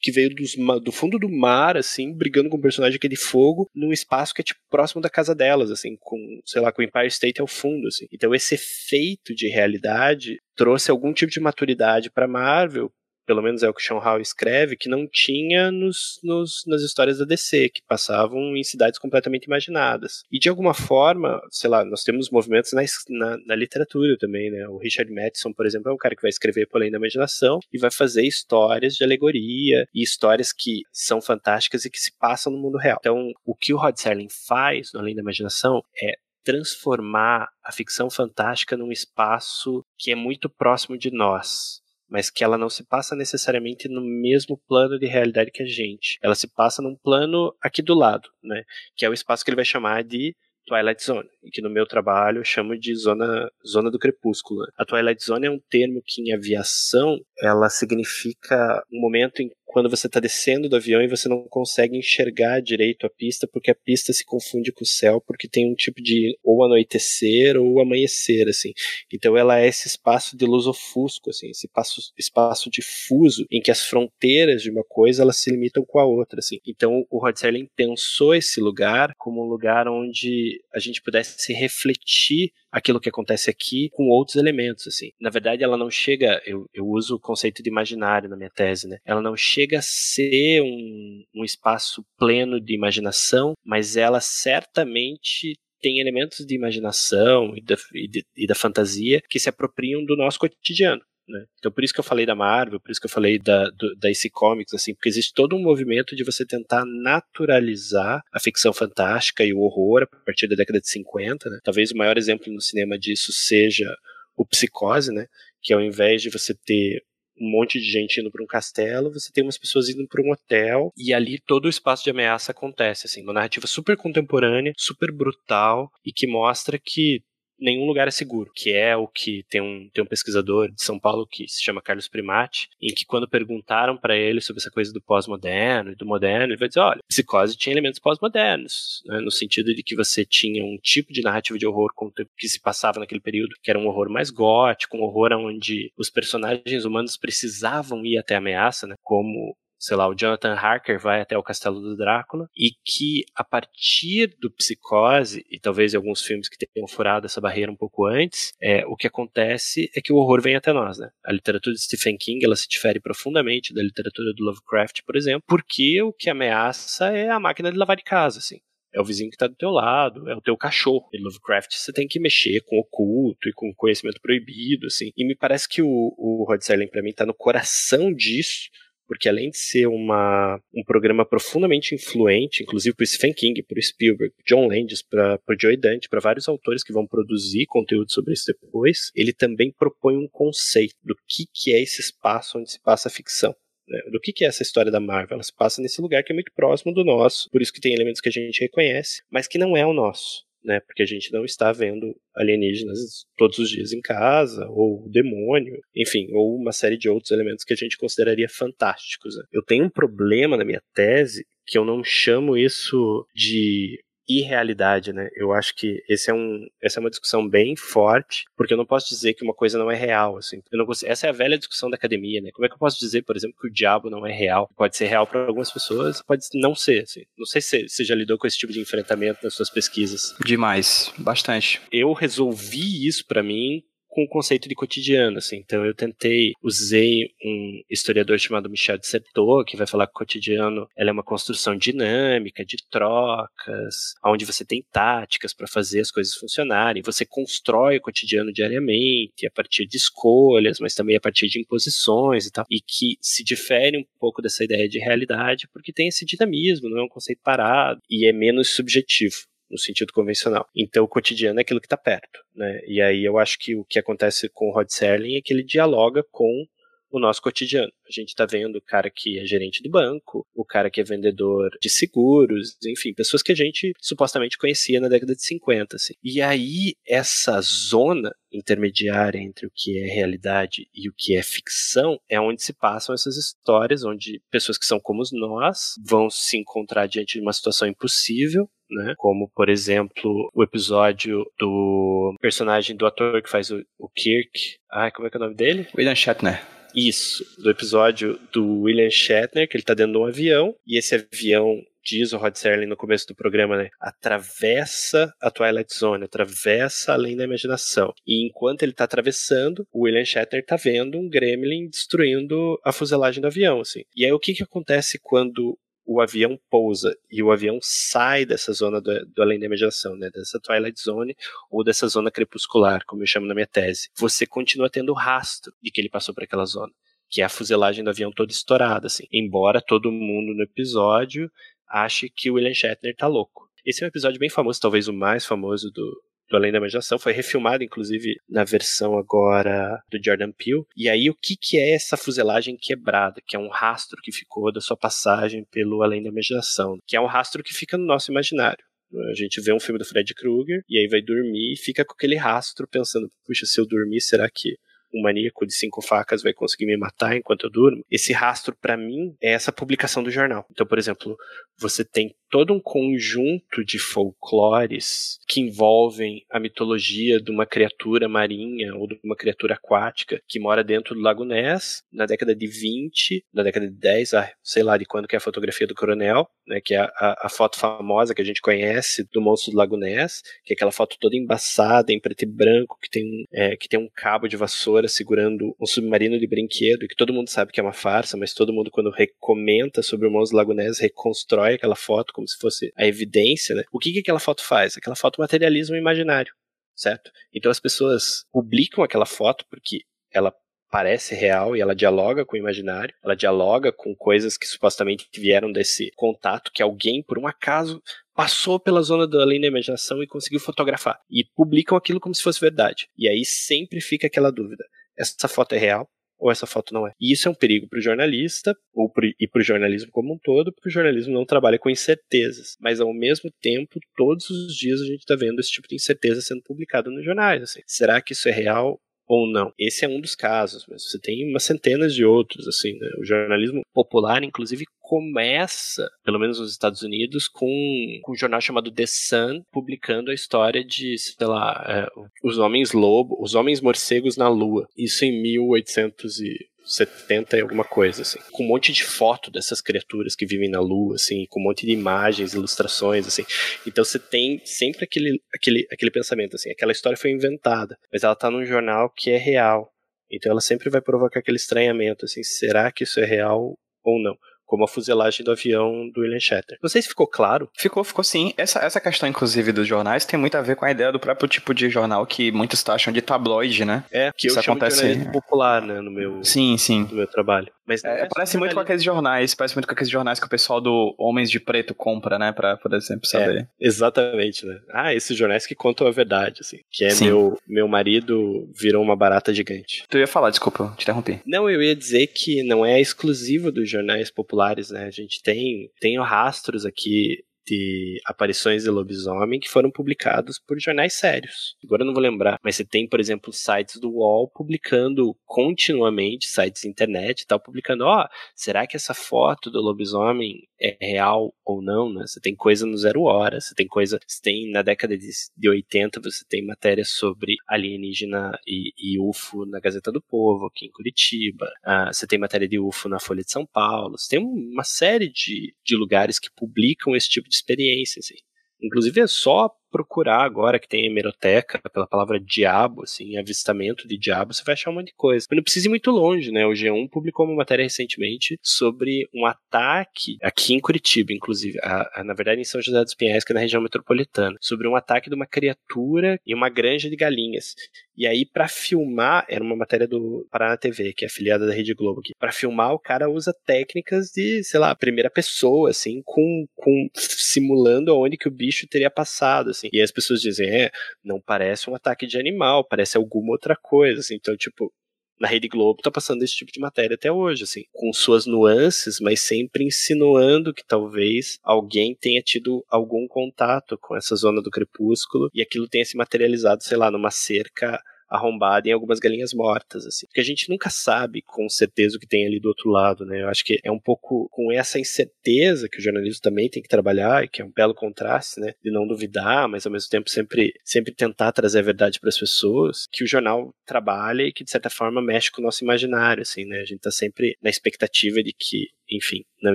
que veio dos, do fundo do mar, assim, brigando com um personagem que é fogo, num espaço que é, tipo, próximo da casa delas, assim, com, sei lá, com o Empire State ao fundo, assim. Então esse efeito de realidade trouxe algum tipo de maturidade para Marvel pelo menos é o que Sean Howe escreve, que não tinha nos, nos, nas histórias da DC, que passavam em cidades completamente imaginadas. E de alguma forma, sei lá, nós temos movimentos na, na, na literatura também, né? O Richard Matheson, por exemplo, é um cara que vai escrever por além da imaginação e vai fazer histórias de alegoria e histórias que são fantásticas e que se passam no mundo real. Então, o que o Rod Serling faz no Além da Imaginação é transformar a ficção fantástica num espaço que é muito próximo de nós mas que ela não se passa necessariamente no mesmo plano de realidade que a gente. Ela se passa num plano aqui do lado, né? Que é o espaço que ele vai chamar de Twilight Zone, e que no meu trabalho eu chamo de zona, zona do crepúsculo. A Twilight Zone é um termo que em aviação ela significa um momento em quando você está descendo do avião e você não consegue enxergar direito a pista porque a pista se confunde com o céu porque tem um tipo de ou anoitecer ou amanhecer assim. Então ela é esse espaço de luz ofusco assim, esse espaço, espaço difuso em que as fronteiras de uma coisa elas se limitam com a outra assim. Então o Rod Serling pensou esse lugar como um lugar onde a gente pudesse refletir aquilo que acontece aqui com outros elementos, assim. Na verdade, ela não chega, eu, eu uso o conceito de imaginário na minha tese, né? Ela não chega a ser um, um espaço pleno de imaginação, mas ela certamente tem elementos de imaginação e da, e, de, e da fantasia que se apropriam do nosso cotidiano. Né? Então por isso que eu falei da Marvel, por isso que eu falei da, do, da Comics, assim, porque existe todo um movimento de você tentar naturalizar a ficção fantástica e o horror a partir da década de 50. Né? Talvez o maior exemplo no cinema disso seja o Psicose, né? que ao invés de você ter um monte de gente indo para um castelo, você tem umas pessoas indo para um hotel e ali todo o espaço de ameaça acontece, assim, uma narrativa super contemporânea, super brutal e que mostra que nenhum lugar é seguro, que é o que tem um, tem um pesquisador de São Paulo que se chama Carlos Primati, em que quando perguntaram para ele sobre essa coisa do pós-moderno e do moderno, ele vai dizer, olha, psicose tinha elementos pós-modernos, né, no sentido de que você tinha um tipo de narrativa de horror que se passava naquele período, que era um horror mais gótico, um horror onde os personagens humanos precisavam ir até a ameaça, né, como sei lá, o Jonathan Harker vai até o castelo do Drácula e que a partir do Psicose e talvez alguns filmes que tenham furado essa barreira um pouco antes, é, o que acontece é que o horror vem até nós, né? A literatura de Stephen King, ela se difere profundamente da literatura do Lovecraft, por exemplo, porque o que ameaça é a máquina de lavar de casa, assim. É o vizinho que está do teu lado, é o teu cachorro. Em Lovecraft você tem que mexer com o oculto e com conhecimento proibido, assim. E me parece que o, o Rod Serling, para mim, está no coração disso, porque além de ser uma, um programa profundamente influente, inclusive para Stephen King, para Spielberg, John Landis, para Joe Dante, para vários autores que vão produzir conteúdo sobre isso depois, ele também propõe um conceito do que, que é esse espaço onde se passa a ficção. Né? Do que, que é essa história da Marvel? Ela se passa nesse lugar que é muito próximo do nosso, por isso que tem elementos que a gente reconhece, mas que não é o nosso né? Porque a gente não está vendo alienígenas todos os dias em casa, ou demônio, enfim, ou uma série de outros elementos que a gente consideraria fantásticos. Né? Eu tenho um problema na minha tese que eu não chamo isso de irrealidade, né? Eu acho que esse é um, essa é uma discussão bem forte, porque eu não posso dizer que uma coisa não é real, assim. Eu não consigo, essa é a velha discussão da academia, né? Como é que eu posso dizer, por exemplo, que o diabo não é real? Pode ser real para algumas pessoas, pode não ser, assim. Não sei se você já lidou com esse tipo de enfrentamento nas suas pesquisas. Demais, bastante. Eu resolvi isso para mim com o conceito de cotidiano, assim. Então eu tentei, usei um historiador chamado Michel de Certeau, que vai falar que o cotidiano é uma construção dinâmica, de trocas, onde você tem táticas para fazer as coisas funcionarem. Você constrói o cotidiano diariamente, a partir de escolhas, mas também a partir de imposições e tal, e que se difere um pouco dessa ideia de realidade, porque tem esse dinamismo, não é um conceito parado, e é menos subjetivo no sentido convencional. Então o cotidiano é aquilo que está perto, né? E aí eu acho que o que acontece com o Rod Serling é que ele dialoga com o nosso cotidiano. A gente está vendo o cara que é gerente do banco, o cara que é vendedor de seguros, enfim, pessoas que a gente supostamente conhecia na década de 50. Assim. E aí, essa zona intermediária entre o que é realidade e o que é ficção é onde se passam essas histórias, onde pessoas que são como nós vão se encontrar diante de uma situação impossível né? Como, por exemplo, o episódio do personagem do ator que faz o, o Kirk. Ai, como é que é o nome dele? William Shatner. Isso, do episódio do William Shatner, que ele tá dentro de um avião, e esse avião diz o Rod Serling no começo do programa, né? Atravessa a Twilight Zone, atravessa além da imaginação. E enquanto ele tá atravessando, o William Shatner tá vendo um gremlin destruindo a fuselagem do avião, assim. E aí o que que acontece quando o avião pousa e o avião sai dessa zona do, do, além da imaginação, né, dessa Twilight Zone ou dessa zona crepuscular, como eu chamo na minha tese, você continua tendo rastro de que ele passou por aquela zona, que é a fuselagem do avião toda estourada, assim. Embora todo mundo no episódio ache que o William Shatner tá louco. Esse é um episódio bem famoso, talvez o mais famoso do, do Além da Imaginação, foi refilmado inclusive na versão agora do Jordan Peele. E aí o que, que é essa fuselagem quebrada, que é um rastro que ficou da sua passagem pelo Além da Imaginação, que é um rastro que fica no nosso imaginário. A gente vê um filme do Fred Krueger e aí vai dormir e fica com aquele rastro pensando, puxa, se eu dormir, será que um maníaco de cinco facas vai conseguir me matar enquanto eu durmo. Esse rastro, para mim, é essa publicação do jornal. Então, por exemplo, você tem todo um conjunto de folclores que envolvem a mitologia de uma criatura marinha ou de uma criatura aquática que mora dentro do Lago Ness na década de 20, na década de 10, ah, sei lá de quando que é a fotografia do Coronel, né, que é a, a, foto famosa que a gente conhece do monstro do Lago Ness, que é aquela foto toda embaçada, em preto e branco, que tem, é, que tem um cabo de vassoura segurando um submarino de brinquedo, e que todo mundo sabe que é uma farsa, mas todo mundo quando recomenta sobre o monstro do Lago Ness reconstrói aquela foto como se fosse a evidência, né? O que, que aquela foto faz? Aquela foto materializa o imaginário, certo? Então as pessoas publicam aquela foto porque ela parece real e ela dialoga com o imaginário, ela dialoga com coisas que supostamente vieram desse contato que alguém, por um acaso, passou pela zona do além da imaginação e conseguiu fotografar. E publicam aquilo como se fosse verdade. E aí sempre fica aquela dúvida: essa foto é real? Ou essa foto não é. E isso é um perigo para o jornalista ou pro, e para o jornalismo como um todo, porque o jornalismo não trabalha com incertezas. Mas ao mesmo tempo, todos os dias a gente está vendo esse tipo de incerteza sendo publicado nos jornais. Assim. Será que isso é real? ou não. Esse é um dos casos, mas você tem umas centenas de outros, assim, né? O jornalismo popular, inclusive, começa, pelo menos nos Estados Unidos, com, com um jornal chamado The Sun, publicando a história de, sei lá, é, os homens lobo, os homens morcegos na Lua. Isso em 1800 e 70 e alguma coisa, assim. Com um monte de foto dessas criaturas que vivem na Lua, assim, com um monte de imagens, ilustrações, assim. Então você tem sempre aquele, aquele, aquele pensamento, assim, aquela história foi inventada, mas ela tá num jornal que é real. Então ela sempre vai provocar aquele estranhamento, assim, será que isso é real ou não? Como a fuselagem do avião do William Shatner. Não sei se ficou claro. Ficou, ficou sim. Essa, essa questão, inclusive, dos jornais tem muito a ver com a ideia do próprio tipo de jornal que muitos taxam de tabloide, né? É, que Isso acontece... de popular, né, no meu, sim, sim. No meu trabalho. Mas é, é parece muito com aqueles jornais, parece muito com aqueles jornais que o pessoal do Homens de Preto compra, né, pra, por exemplo, é, saber. É, exatamente, né? Ah, esses jornais que contam a verdade, assim. Que é meu, meu marido virou uma barata gigante. Tu ia falar, desculpa, te interrompi. Não, eu ia dizer que não é exclusivo dos jornais populares, né? A gente tem, tem rastros aqui de aparições de lobisomem que foram publicados por jornais sérios. Agora eu não vou lembrar, mas você tem, por exemplo, sites do UOL publicando continuamente, sites de internet e tal, publicando, ó, oh, será que essa foto do lobisomem é real ou não, né? Você tem coisa no Zero Hora, você tem coisa, você tem na década de, de 80, você tem matéria sobre alienígena e, e UFO na Gazeta do Povo, aqui em Curitiba, ah, você tem matéria de UFO na Folha de São Paulo, você tem uma série de, de lugares que publicam esse tipo de experiência, assim. Inclusive é só procurar agora que tem hemeroteca pela palavra diabo, assim, avistamento de diabo, você vai achar um monte de coisa. Mas não precisa ir muito longe, né? O G1 publicou uma matéria recentemente sobre um ataque aqui em Curitiba, inclusive, a, a, na verdade em São José dos Pinhais, que é na região metropolitana, sobre um ataque de uma criatura em uma granja de galinhas. E aí, para filmar, era uma matéria do Paraná TV, que é afiliada da Rede Globo aqui. Pra filmar, o cara usa técnicas de, sei lá, primeira pessoa, assim, com, com simulando aonde que o bicho teria passado, assim. E as pessoas dizem, é, não parece um ataque de animal, parece alguma outra coisa, assim. Então, tipo, na Rede Globo tá passando esse tipo de matéria até hoje, assim, com suas nuances, mas sempre insinuando que talvez alguém tenha tido algum contato com essa zona do crepúsculo e aquilo tenha se materializado, sei lá, numa cerca arrombada em algumas galinhas mortas, assim. Porque a gente nunca sabe com certeza o que tem ali do outro lado, né? Eu acho que é um pouco com essa incerteza que o jornalismo também tem que trabalhar, e que é um belo contraste, né? De não duvidar, mas ao mesmo tempo sempre, sempre tentar trazer a verdade para as pessoas, que o jornal trabalha e que de certa forma mexe com o nosso imaginário, assim, né? A gente tá sempre na expectativa de que enfim, não,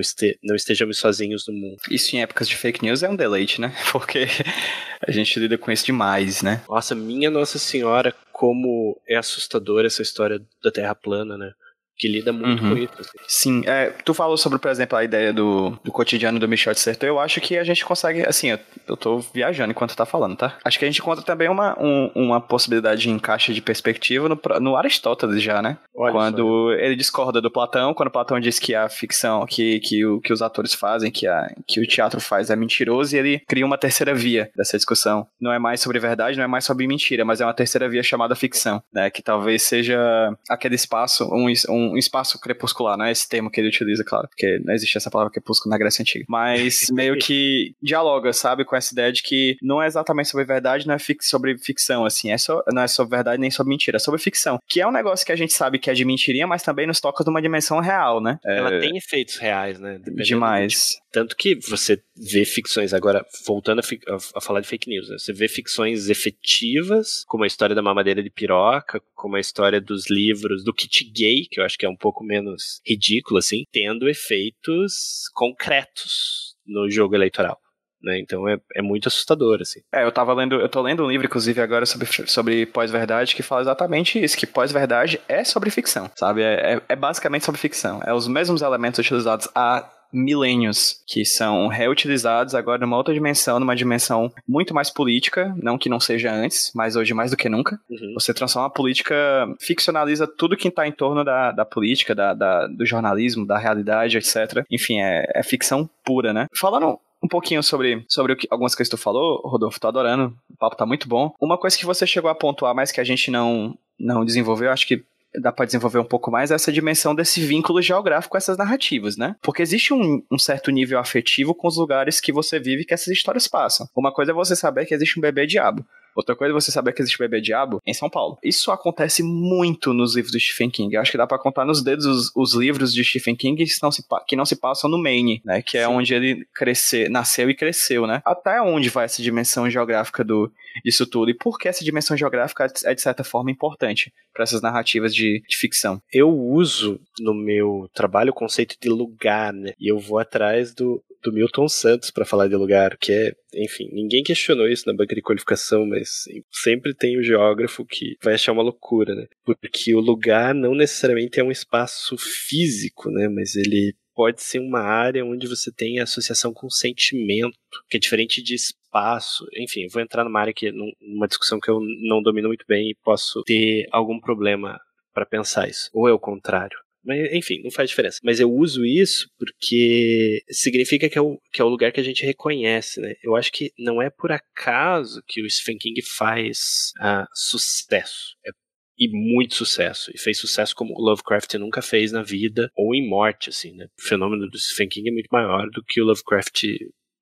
este, não estejamos sozinhos no mundo. Isso em épocas de fake news é um deleite, né? Porque a gente lida com isso demais, né? Nossa, minha Nossa Senhora, como é assustadora essa história da Terra plana, né? Que lida muito uhum. com isso. Assim. Sim, é, tu falou sobre, por exemplo, a ideia do, do cotidiano do Michel de Certeau, eu acho que a gente consegue, assim, eu, eu tô viajando enquanto tá falando, tá? Acho que a gente encontra também uma, um, uma possibilidade de encaixe de perspectiva no, no Aristóteles já, né? Olha quando ele discorda do Platão, quando Platão diz que a ficção, que, que, o, que os atores fazem, que, a, que o teatro faz é mentiroso, e ele cria uma terceira via dessa discussão. Não é mais sobre verdade, não é mais sobre mentira, mas é uma terceira via chamada ficção, né? Que talvez seja aquele espaço, um, um um espaço crepuscular, não é esse termo que ele utiliza, claro, porque não existe essa palavra crepúsculo na Grécia Antiga, mas meio que dialoga, sabe, com essa ideia de que não é exatamente sobre verdade, não é sobre ficção, assim, é não é sobre verdade nem sobre mentira, é sobre ficção, que é um negócio que a gente sabe que é de mentirinha, mas também nos toca de uma dimensão real, né? Ela é... tem efeitos reais, né? Dependendo Demais. Tanto que você vê ficções, agora voltando a, a, falar de fake news, né? você vê ficções efetivas, como a história da mamadeira de piroca, como a história dos livros do kit gay, que eu acho que é um pouco menos ridículo, assim, tendo efeitos concretos no jogo eleitoral. Né? Então é, é muito assustador, assim. É, eu tava lendo, eu tô lendo um livro, inclusive, agora sobre, sobre pós-verdade, que fala exatamente isso, que pós-verdade é sobre ficção, sabe? É, é, é, basicamente sobre ficção. É os mesmos elementos utilizados há milênios, que são reutilizados agora numa outra dimensão, numa dimensão muito mais política, não que não seja antes, mas hoje mais do que nunca. Uhum. Você transforma a política, ficcionaliza tudo que está em torno da, da política, da, da, do jornalismo, da realidade, etc. Enfim, é, é ficção pura, né? Falando um pouquinho sobre, sobre o que, algumas coisas que tu falou, Rodolfo, tô adorando, o papo tá muito bom. Uma coisa que você chegou a pontuar, mas que a gente não, não desenvolveu, acho que dá para desenvolver um pouco mais essa dimensão desse vínculo geográfico com essas narrativas, né? Porque existe um, um, certo nível afetivo com os lugares que você vive que essas histórias passam. Uma coisa é você saber que existe um bebê diabo. Outra coisa é você saber que existe bebê diabo em São Paulo. Isso acontece muito nos livros do Stephen King. Eu acho que dá para contar nos dedos os, os, livros de Stephen King que não, se, que não se passam no Maine, né? Que é Sim. onde ele crescer, nasceu e cresceu, né? Até onde vai essa dimensão geográfica do, disso tudo? E por que essa dimensão geográfica é, de certa forma, importante para essas narrativas de, de ficção? Eu uso no meu trabalho o conceito de lugar, né? E eu vou atrás do, do Milton Santos para falar de lugar, que é, enfim, ninguém questionou isso na banca de qualificação, mas sempre tem o geógrafo que vai achar uma loucura, né? Porque o lugar não necessariamente é um espaço físico, né? Mas ele pode ser uma área onde você tem associação com sentimento, que é diferente de espaço. Enfim, vou entrar numa área que numa discussão que eu não domino muito bem e posso ter algum problema para pensar isso. Ou é o contrário. Mas, enfim, não faz diferença. Mas eu uso isso porque significa que é, o, que é o lugar que a gente reconhece, né? Eu acho que não é por acaso que o Stephen King faz ah, sucesso. É e muito sucesso. E fez sucesso como Lovecraft nunca fez na vida, ou em morte, assim, né? O fenômeno do Stephen King é muito maior do que o Lovecraft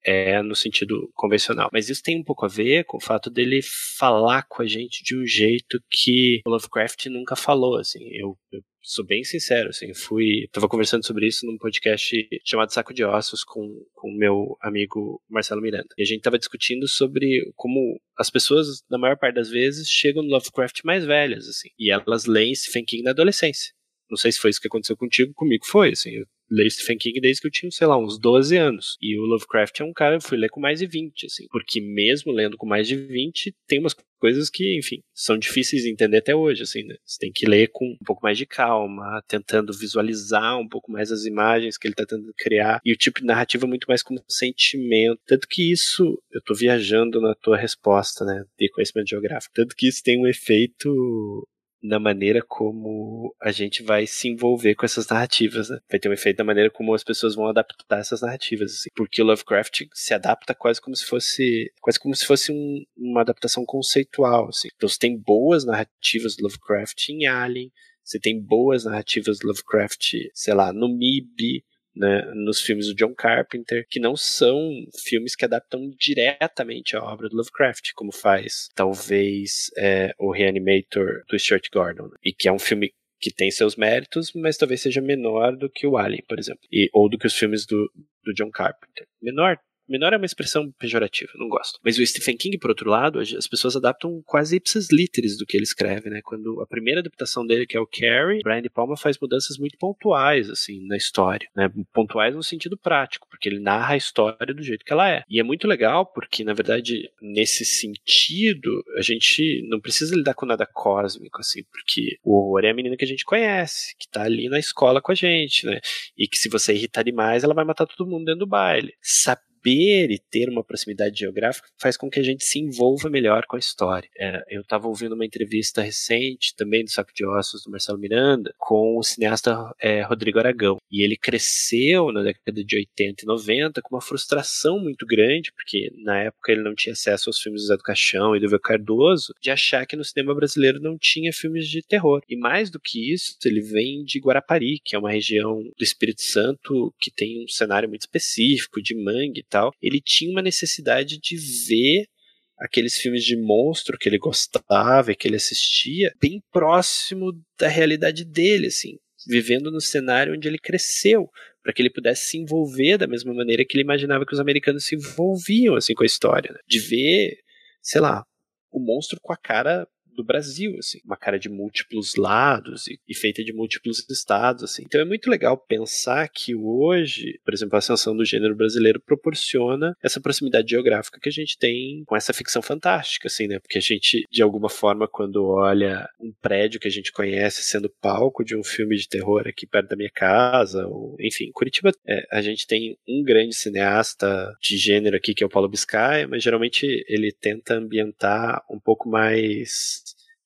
é no sentido convencional. Mas isso tem um pouco a ver com o fato dele falar com a gente de um jeito que o Lovecraft nunca falou, assim. Eu, eu sou bem sincero, assim, fui, tava conversando sobre isso num podcast chamado Saco de Ossos com o meu amigo Marcelo Miranda. E a gente tava discutindo sobre como as pessoas, na maior parte das vezes, chegam no Lovecraft mais velhas, assim, e elas leem Stephen King na adolescência. Não sei se foi isso que aconteceu contigo, comigo foi, assim, eu leio Stephen King desde que eu tinha, sei lá, uns 12 anos. E o Lovecraft é um cara, eu fui ler com mais de 20, assim. Porque mesmo lendo com mais de 20, tem umas coisas que, enfim, são difíceis de entender até hoje, assim, né? Você tem que ler com um pouco mais de calma, tentando visualizar um pouco mais as imagens que ele tá tentando criar. E o tipo de narrativa é muito mais como sentimento. Tanto que isso, eu tô viajando na tua resposta, né, de conhecimento geográfico. Tanto que isso tem um efeito na maneira como a gente vai se envolver com essas narrativas, né? Vai ter um efeito na maneira como as pessoas vão adaptar essas narrativas, assim. Porque Lovecraft se adapta quase como se fosse, quase como se fosse um, uma adaptação conceitual, assim. Então você tem boas narrativas do Lovecraft em Alien, você tem boas narrativas do Lovecraft, sei lá, no MIB, né, nos filmes do John Carpenter, que não são filmes que adaptam diretamente a obra do Lovecraft, como faz talvez é, o Reanimator do Stuart Gordon, né, e que é um filme que tem seus méritos, mas talvez seja menor do que o Alien, por exemplo, e, ou do que os filmes do, do John Carpenter. Menor, Menor é uma expressão pejorativa, não gosto. Mas o Stephen King, por outro lado, as pessoas adaptam quase ipsis literis do que ele escreve, né? Quando a primeira adaptação dele, que é o Carrie, Brian De Palma faz mudanças muito pontuais, assim, na história, né? Pontuais no sentido prático, porque ele narra a história do jeito que ela é. E é muito legal porque, na verdade, nesse sentido, a gente não precisa lidar com nada cósmico, assim, porque o horror é a menina que a gente conhece, que tá ali na escola com a gente, né? E que se você irritar demais, ela vai matar todo mundo dentro do baile. Sabe saber e ter uma proximidade geográfica faz com que a gente se envolva melhor com a história. É, eu estava ouvindo uma entrevista recente, também do Saco de Ossos, do Marcelo Miranda, com o cineasta é, Rodrigo Aragão. E ele cresceu na década de 80 e 90 com uma frustração muito grande, porque na época ele não tinha acesso aos filmes do Zé do Caixão e do Vel Cardoso, de achar que no cinema brasileiro não tinha filmes de terror. E mais do que isso, ele vem de Guarapari, que é uma região do Espírito Santo que tem um cenário muito específico, de mangue tal, ele tinha uma necessidade de ver aqueles filmes de monstro que ele gostava e que ele assistia bem próximo da realidade dele, assim, vivendo no cenário onde ele cresceu, para que ele pudesse se envolver da mesma maneira que ele imaginava que os americanos se envolviam assim com a história, né? de ver, sei lá, o monstro com a cara do Brasil, assim, uma cara de múltiplos lados e, e, feita de múltiplos estados, assim. Então é muito legal pensar que hoje, por exemplo, a ascensão do gênero brasileiro proporciona essa proximidade geográfica que a gente tem com essa ficção fantástica, assim, né? Porque a gente, de alguma forma, quando olha um prédio que a gente conhece sendo palco de um filme de terror aqui perto da minha casa, ou, enfim, Curitiba, é, a gente tem um grande cineasta de gênero aqui que é o Paulo Biscaia, mas geralmente ele tenta ambientar um pouco mais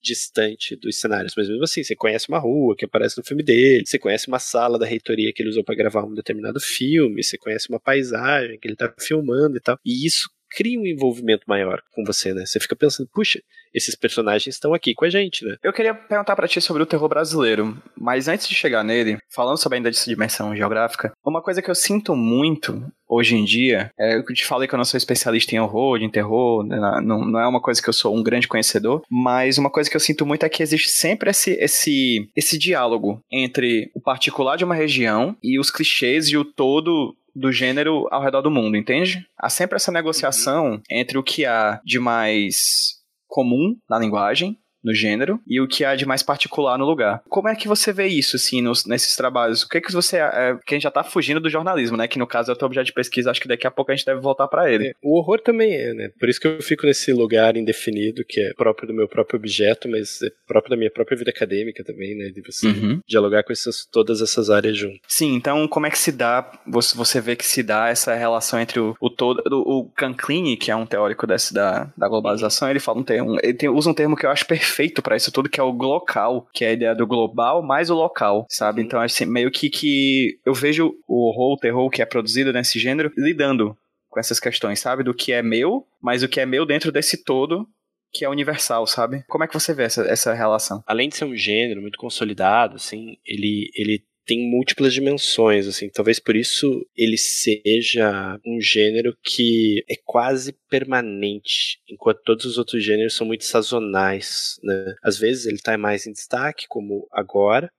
distante dos cenários, mas mesmo assim, você conhece uma rua que aparece no filme dele, você conhece uma sala da reitoria que ele usou para gravar um determinado filme, você conhece uma paisagem que ele tá filmando e tal. E isso cria um envolvimento maior com você, né? Você fica pensando, puxa, esses personagens estão aqui com a gente, né? Eu queria perguntar para ti sobre o terror brasileiro, mas antes de chegar nele, falando sobre ainda dessa dimensão geográfica, uma coisa que eu sinto muito hoje em dia, é, eu te falei que eu não sou especialista em horror, em terror, né, não, não é uma coisa que eu sou um grande conhecedor, mas uma coisa que eu sinto muito é que existe sempre esse, esse, esse diálogo entre o particular de uma região e os clichês e o todo do gênero ao redor do mundo, entende? Há sempre essa negociação uhum. entre o que há de mais comum na linguagem no gênero e o que há de mais particular no lugar. Como é que você vê isso, assim, nos, nesses trabalhos? O que é que você. É, que a gente já tá fugindo do jornalismo, né? Que no caso é o teu objeto de pesquisa, acho que daqui a pouco a gente deve voltar para ele. É, o horror também é, né? Por isso que eu fico nesse lugar indefinido, que é próprio do meu próprio objeto, mas é próprio da minha própria vida acadêmica também, né? De você uhum. dialogar com essas, todas essas áreas junto. Sim, então como é que se dá, você, você vê que se dá essa relação entre o, o todo. O, o Canclini, que é um teórico desse da, da globalização, ele fala um termo. Ele tem, usa um termo que eu acho perfeito para isso tudo, que é o glocal, que é a ideia do global mais o local, sabe? Então, assim, meio que, que eu vejo o horror, o terror que é produzido nesse gênero lidando com essas questões, sabe? Do que é meu, mas o que é meu dentro desse todo que é universal, sabe? Como é que você vê essa, essa relação? Além de ser um gênero muito consolidado, assim, ele, ele tem múltiplas dimensões, assim, talvez por isso ele seja um gênero que é quase permanente, enquanto todos os outros gêneros são muito sazonais, né? Às vezes ele está mais em destaque, como agora,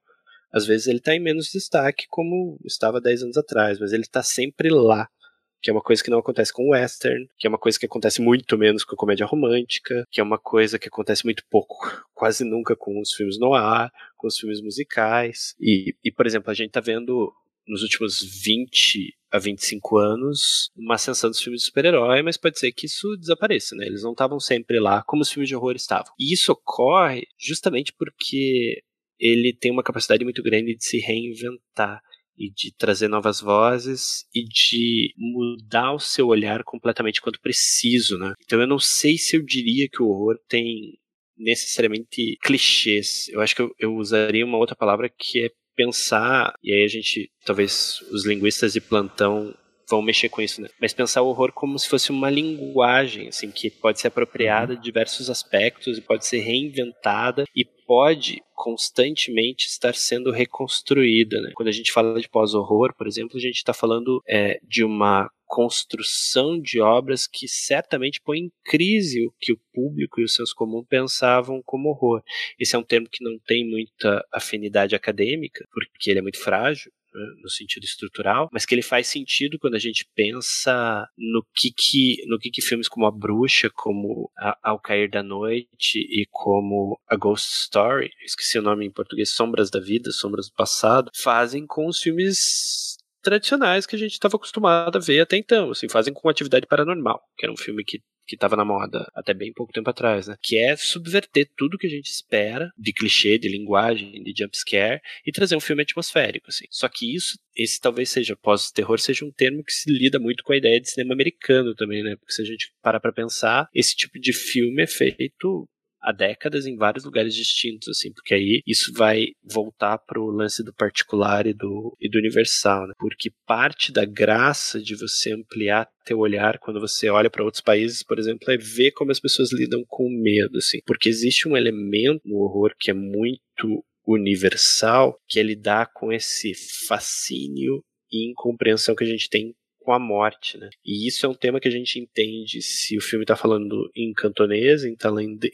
às vezes ele está em menos destaque, como estava 10 anos atrás, mas ele está sempre lá que é uma coisa que não acontece com o western, que é uma coisa que acontece muito menos com a comédia romântica, que é uma coisa que acontece muito pouco, quase nunca com os filmes noir, com os filmes musicais. E, e por exemplo, a gente tá vendo nos últimos 20 a 25 anos uma ascensão dos filmes de super-herói, mas pode ser que isso desapareça, né? Eles não estavam sempre lá como os filmes de horror estavam. E isso ocorre justamente porque ele tem uma capacidade muito grande de se reinventar e de trazer novas vozes e de mudar o seu olhar completamente quando preciso, né? Então eu não sei se eu diria que o horror tem necessariamente clichês. Eu acho que eu, eu usaria uma outra palavra que é pensar, e aí a gente, talvez os linguistas de plantão vão mexer com isso, né? Mas pensar o horror como se fosse uma linguagem, assim, que pode ser apropriada de diversos aspectos e pode ser reinventada e pode constantemente estar sendo reconstruída. Né? Quando a gente fala de pós-horror, por exemplo, a gente está falando é, de uma construção de obras que certamente põe em crise o que o público e o senso comum pensavam como horror. Esse é um termo que não tem muita afinidade acadêmica, porque ele é muito frágil, no sentido estrutural, mas que ele faz sentido quando a gente pensa no que que, no que, que filmes como A Bruxa, como a, Ao Cair da Noite e como A Ghost Story, esqueci o nome em português, Sombras da Vida, Sombras do Passado, fazem com os filmes tradicionais que a gente estava acostumado a ver até então, assim, fazem com Atividade Paranormal, que era um filme que que estava na moda até bem pouco tempo atrás, né? Que é subverter tudo que a gente espera de clichê, de linguagem, de jumpscare e trazer um filme atmosférico, assim. Só que isso, esse talvez seja, pós-terror, seja um termo que se lida muito com a ideia de cinema americano também, né? Porque se a gente parar pra pensar, esse tipo de filme é feito há décadas em vários lugares distintos, assim, porque aí isso vai voltar para o lance do particular e do, e do universal, né? porque parte da graça de você ampliar teu olhar quando você olha para outros países, por exemplo, é ver como as pessoas lidam com o medo, assim, porque existe um elemento no horror que é muito universal, que é lidar com esse fascínio e incompreensão que a gente tem com a morte, né? E isso é um tema que a gente entende se o filme está falando em cantonês, em,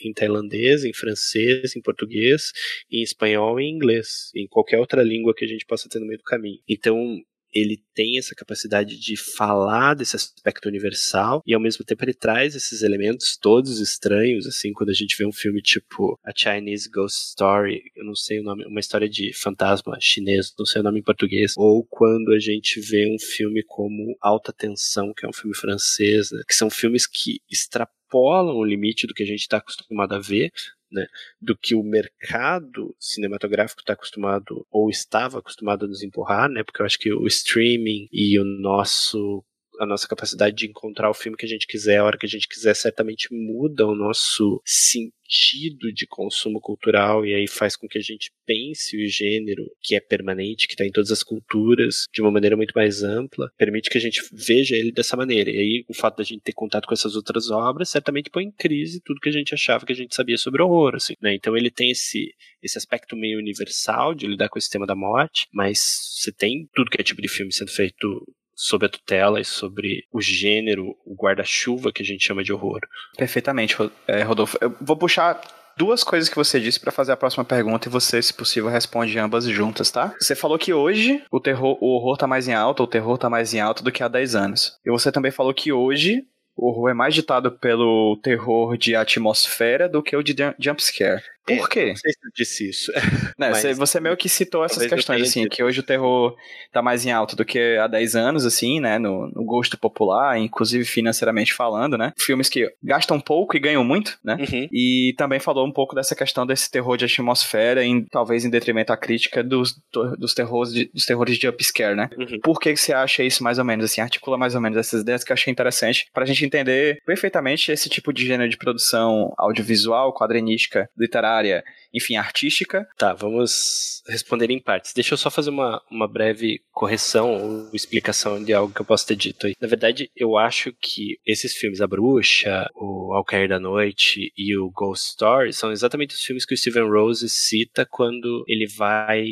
em tailandês, em francês, em português, em espanhol e em inglês, em qualquer outra língua que a gente possa ter no meio do caminho. Então, ele tem essa capacidade de falar desse aspecto universal e ao mesmo tempo ele traz esses elementos todos estranhos, assim, quando a gente vê um filme tipo A Chinese Ghost Story, eu não sei o nome, uma história de fantasma chinês, não sei o nome em português, ou quando a gente vê um filme como Alta Tensão, que é um filme francês, né, que são filmes que extrapolam o limite do que a gente está acostumado a ver, né, do que o mercado cinematográfico está acostumado ou estava acostumado a nos empurrar, né, porque eu acho que o streaming e o nosso a nossa capacidade de encontrar o filme que a gente quiser, a hora que a gente quiser, certamente muda o nosso sentido de consumo cultural e aí faz com que a gente pense o gênero que é permanente, que está em todas as culturas, de uma maneira muito mais ampla, permite que a gente veja ele dessa maneira. E aí o fato da gente ter contato com essas outras obras certamente põe em crise tudo que a gente achava que a gente sabia sobre horror, assim, né? Então ele tem esse esse aspecto meio universal de lidar com esse tema da morte, mas você tem tudo que é tipo de filme sendo feito sobre a tutela e sobre o gênero, o guarda-chuva que a gente chama de horror. Perfeitamente, é, Rodolfo. Eu vou puxar duas coisas que você disse para fazer a próxima pergunta e você, se possível, responde ambas juntas, tá? Você falou que hoje o terror, o horror tá mais em alta, o terror tá mais em alta do que há 10 anos. E você também falou que hoje o horror é mais ditado pelo terror de atmosfera do que o de jumpscare. Por é, quê? Não sei se eu disse isso. Não, você, você meio que citou essas questões, assim, que hoje o terror tá mais em alta do que há 10 anos, assim, né, no, no, gosto popular, inclusive financeiramente falando, né? Filmes que gastam pouco e ganham muito, né? Uhum. E também falou um pouco dessa questão desse terror de atmosfera, em, talvez em detrimento à crítica dos, dos, terrores, de, dos terrores de upscare, né? Uhum. Por que você acha isso mais ou menos, assim, articula mais ou menos essas ideias que eu achei interessante pra gente entender perfeitamente esse tipo de gênero de produção audiovisual, quadrinística, literária, área, enfim, artística. Tá, vamos responder em partes. Deixa eu só fazer uma, uma breve correção ou explicação de algo que eu posso ter dito aí. Na verdade, eu acho que esses filmes, A Bruxa, o Ao Cair da Noite e o Ghost Story, são exatamente os filmes que o Steven Rose cita quando ele vai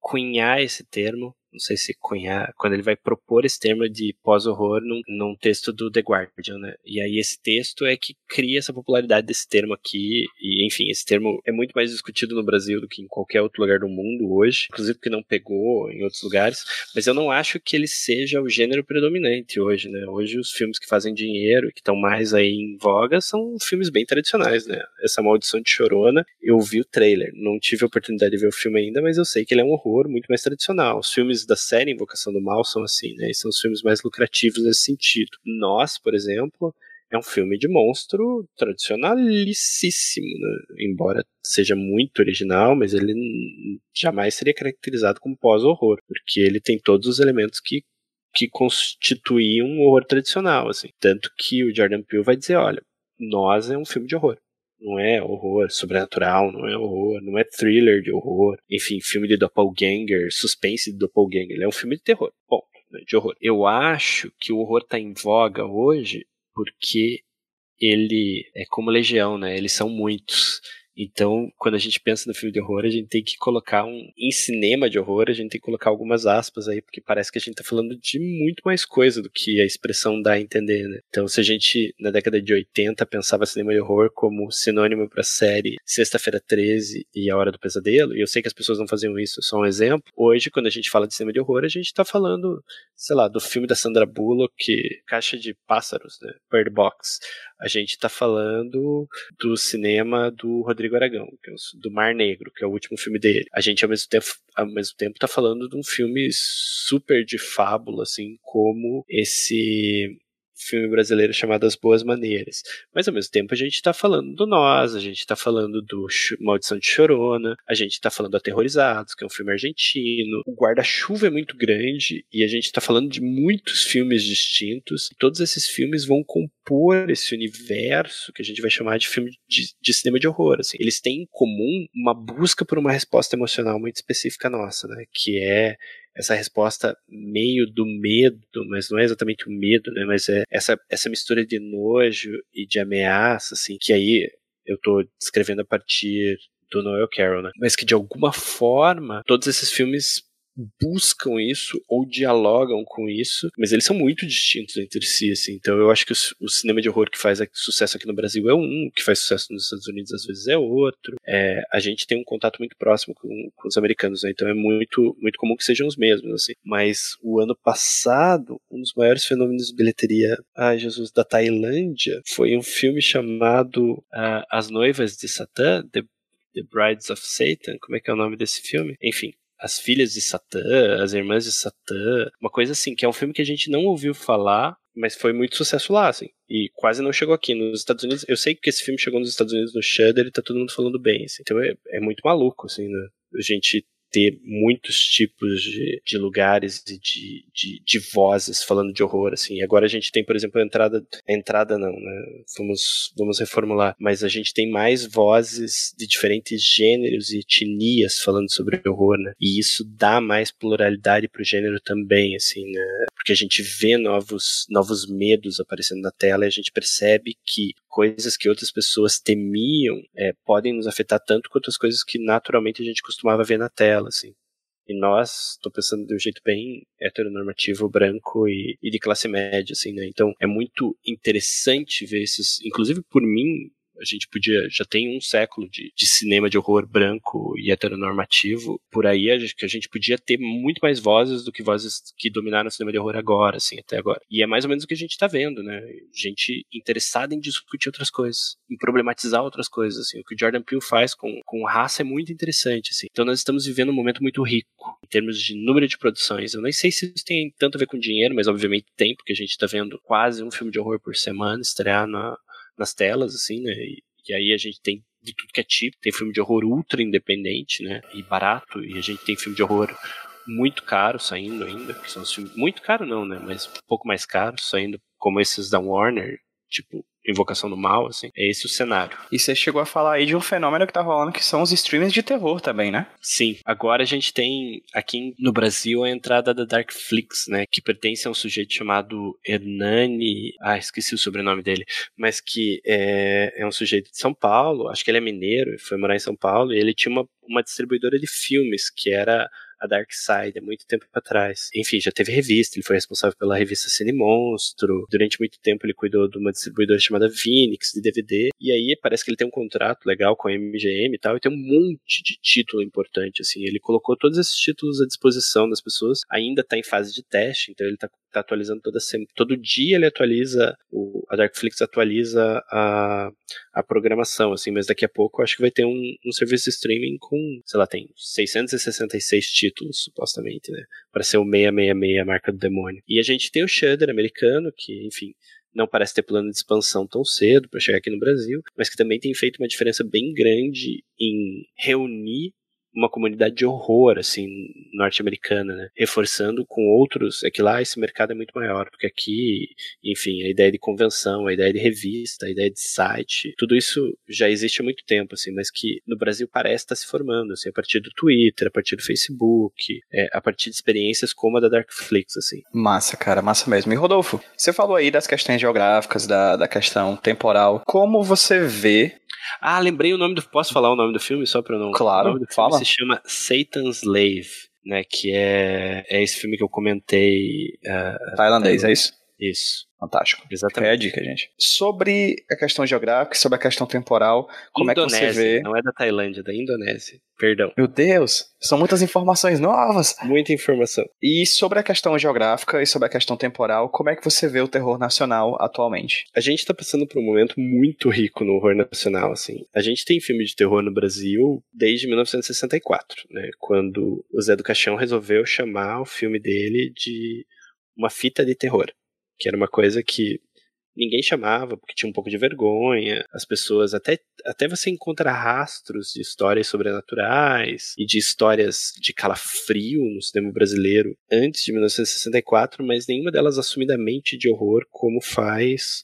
cunhar esse termo não sei se cunhar, quando ele vai propor esse termo de pós-horror num, num, texto do The Guardian, né? E aí esse texto é que cria essa popularidade desse termo aqui, e enfim, esse termo é muito mais discutido no Brasil do que em qualquer outro lugar do mundo hoje, inclusive porque não pegou em outros lugares, mas eu não acho que ele seja o gênero predominante hoje, né? Hoje os filmes que fazem dinheiro, que estão mais aí em voga, são filmes bem tradicionais, né? Essa Maldição de Chorona, eu vi o trailer, não tive a oportunidade de ver o filme ainda, mas eu sei que ele é um horror muito mais tradicional. Os filmes da série Invocação do Mal são assim, né? E são os filmes mais lucrativos nesse sentido. Nós, por exemplo, é um filme de monstro tradicionalicíssimo, né? embora seja muito original, mas ele jamais seria caracterizado como pós-horror, porque ele tem todos os elementos que que constituíam um horror tradicional, assim. Tanto que o Jordan Peele vai dizer, olha, nós é um filme de horror não é horror sobrenatural, não é horror, não é thriller de horror, enfim, filme de doppelganger, suspense de doppelganger, ele é um filme de terror. Bom, né, de horror. Eu acho que o horror está em voga hoje porque ele é como Legião, né? Eles são muitos. Então, quando a gente pensa no filme de horror, a gente tem que colocar um. Em cinema de horror, a gente tem que colocar algumas aspas aí, porque parece que a gente tá falando de muito mais coisa do que a expressão dá a entender, né? Então, se a gente, na década de 80, pensava cinema de horror como sinônimo pra série Sexta-feira 13 e A Hora do Pesadelo, e eu sei que as pessoas não faziam isso, só um exemplo. Hoje, quando a gente fala de cinema de horror, a gente tá falando, sei lá, do filme da Sandra Bullock, Caixa de Pássaros, né? Bird Box a gente está falando do cinema do Rodrigo Aragão, é do Mar Negro, que é o último filme dele. A gente ao mesmo tempo, ao mesmo tempo está falando de um filme super de fábula, assim, como esse filme brasileiro chamado As Boas Maneiras. Mas ao mesmo tempo a gente está falando do Nós, a gente está falando do Maldição de Chorona, a gente está falando do Aterrorizados, que é um filme argentino. O guarda-chuva é muito grande e a gente está falando de muitos filmes distintos. Todos esses filmes vão compor esse universo que a gente vai chamar de filme de, de cinema de horror. Assim. Eles têm em comum uma busca por uma resposta emocional muito específica nossa, né? que é essa resposta meio do medo, mas não é exatamente o medo, né? Mas é essa, essa mistura de nojo e de ameaça, assim, que aí eu estou descrevendo a partir do Noel Carroll, né? Mas que de alguma forma todos esses filmes buscam isso ou dialogam com isso, mas eles são muito distintos entre si, assim. Então eu acho que o, cinema de horror que faz sucesso aqui no Brasil é um, que faz sucesso nos Estados Unidos às vezes é outro. É, a gente tem um contato muito próximo com, com os americanos, né? Então é muito, muito comum que sejam os mesmos, assim. Mas o ano passado, um dos maiores fenômenos de bilheteria, ai Jesus, da Tailândia, foi um filme chamado uh, As Noivas de Satã, The The Brides of Satan, como é que é o nome desse filme? Enfim, as Filhas de Satã, As Irmãs de Satã, uma coisa assim, que é um filme que a gente não ouviu falar, mas foi muito sucesso lá, assim. E quase não chegou aqui. Nos Estados Unidos, eu sei que esse filme chegou nos Estados Unidos no Shudder e tá todo mundo falando bem, assim. Então é, é muito maluco, assim, né? A gente ter muitos tipos de, de lugares e de, de, de, vozes falando de horror, assim. E agora a gente tem, por exemplo, a entrada, a entrada não, né? Vamos, vamos reformular. Mas a gente tem mais vozes de diferentes gêneros e etnias falando sobre horror, né? E isso dá mais pluralidade pro gênero também, assim, né? Porque a gente vê novos, novos medos aparecendo na tela e a gente percebe que coisas que outras pessoas temiam é, podem nos afetar tanto quanto as coisas que naturalmente a gente costumava ver na tela, assim. E nós, estou pensando de um jeito bem heteronormativo, branco e, e, de classe média, assim, né? Então é muito interessante ver esses, inclusive por mim, a gente podia, já tem um século de, de cinema de horror branco e heteronormativo, por aí a gente, que a gente podia ter muito mais vozes do que vozes que dominaram o cinema de horror agora, assim, até agora. E é mais ou menos o que a gente tá vendo, né? Gente interessada em discutir outras coisas, em problematizar outras coisas, assim. O que o Jordan Peele faz com, com raça é muito interessante, assim. Então nós estamos vivendo um momento muito rico, em termos de número de produções. Eu nem sei se isso tem tanto a ver com dinheiro, mas obviamente tem, porque a gente tá vendo quase um filme de horror por semana estrear na, nas telas, assim, né? E, e aí a gente tem de tudo que é tipo. Tem filme de horror ultra independente, né? E barato. E a gente tem filme de horror muito caro saindo ainda. Que são filmes. Muito caro não, né? Mas um pouco mais caro saindo, como esses da Warner. Tipo, Invocação do Mal, assim. É esse o cenário. E você chegou a falar aí de um fenômeno que tá rolando que são os streams de terror também, né? Sim. Agora a gente tem aqui no Brasil a entrada da Darkflix, né? Que pertence a um sujeito chamado Hernani. Ah, esqueci o sobrenome dele. Mas que é, é um sujeito de São Paulo. Acho que ele é mineiro, foi morar em São Paulo. E ele tinha uma, uma distribuidora de filmes que era a Dark Side há muito tempo atrás. Enfim, já teve revista, ele foi responsável pela revista Cine Monstro. Durante muito tempo ele cuidou de uma distribuidora chamada Phoenix de DVD. E aí parece que ele tem um contrato legal com a MGM e tal, e tem um monte de título importante, assim. Ele colocou todos esses títulos à disposição das pessoas. Ainda está em fase de teste, então ele está tá atualizando toda semana. Todo dia ele atualiza, o, a Darkflix atualiza a, a programação, assim, mas daqui a pouco eu acho que vai ter um, um serviço de streaming com, sei lá, tem 666 títulos, supostamente, né? Para ser o 666, a marca do demônio. E a gente tem o Shudder americano, que, enfim, não parece ter plano de expansão tão cedo para chegar aqui no Brasil, mas que também tem feito uma diferença bem grande em reunir uma comunidade de horror, assim, norte-americana, né? Reforçando com outros, é que lá esse mercado é muito maior, porque aqui, enfim, a ideia de convenção, a ideia de revista, a ideia de site, tudo isso já existe há muito tempo, assim, mas que no Brasil parece estar se formando, assim, a partir do Twitter, a partir do Facebook, é, a partir de experiências como a da Darkflix, assim. Massa, cara, massa mesmo. E Rodolfo, você falou aí das questões geográficas, da, da questão temporal. Como você vê ah, lembrei o nome do. Posso falar o nome do filme só pra não. Claro, o nome do fala. filme se chama Satan's Slave, né? Que é, é esse filme que eu comentei. Uh, Tailandês, é isso? Isso. Fantástico. Exatamente. É a dica, gente. Sobre a questão geográfica, sobre a questão temporal, como Indonésia, é que você vê. Não é da Tailândia, é da Indonésia. Perdão. Meu Deus, são muitas informações novas. Muita informação. E sobre a questão geográfica e sobre a questão temporal, como é que você vê o terror nacional atualmente? A gente tá passando por um momento muito rico no horror nacional, assim. A gente tem filme de terror no Brasil desde 1964, né? Quando o Zé do Caixão resolveu chamar o filme dele de uma fita de terror que era uma coisa que ninguém chamava porque tinha um pouco de vergonha. As pessoas até até você encontra rastros de histórias sobrenaturais e de histórias de calafrio no cinema brasileiro antes de 1964, mas nenhuma delas assumidamente de horror como faz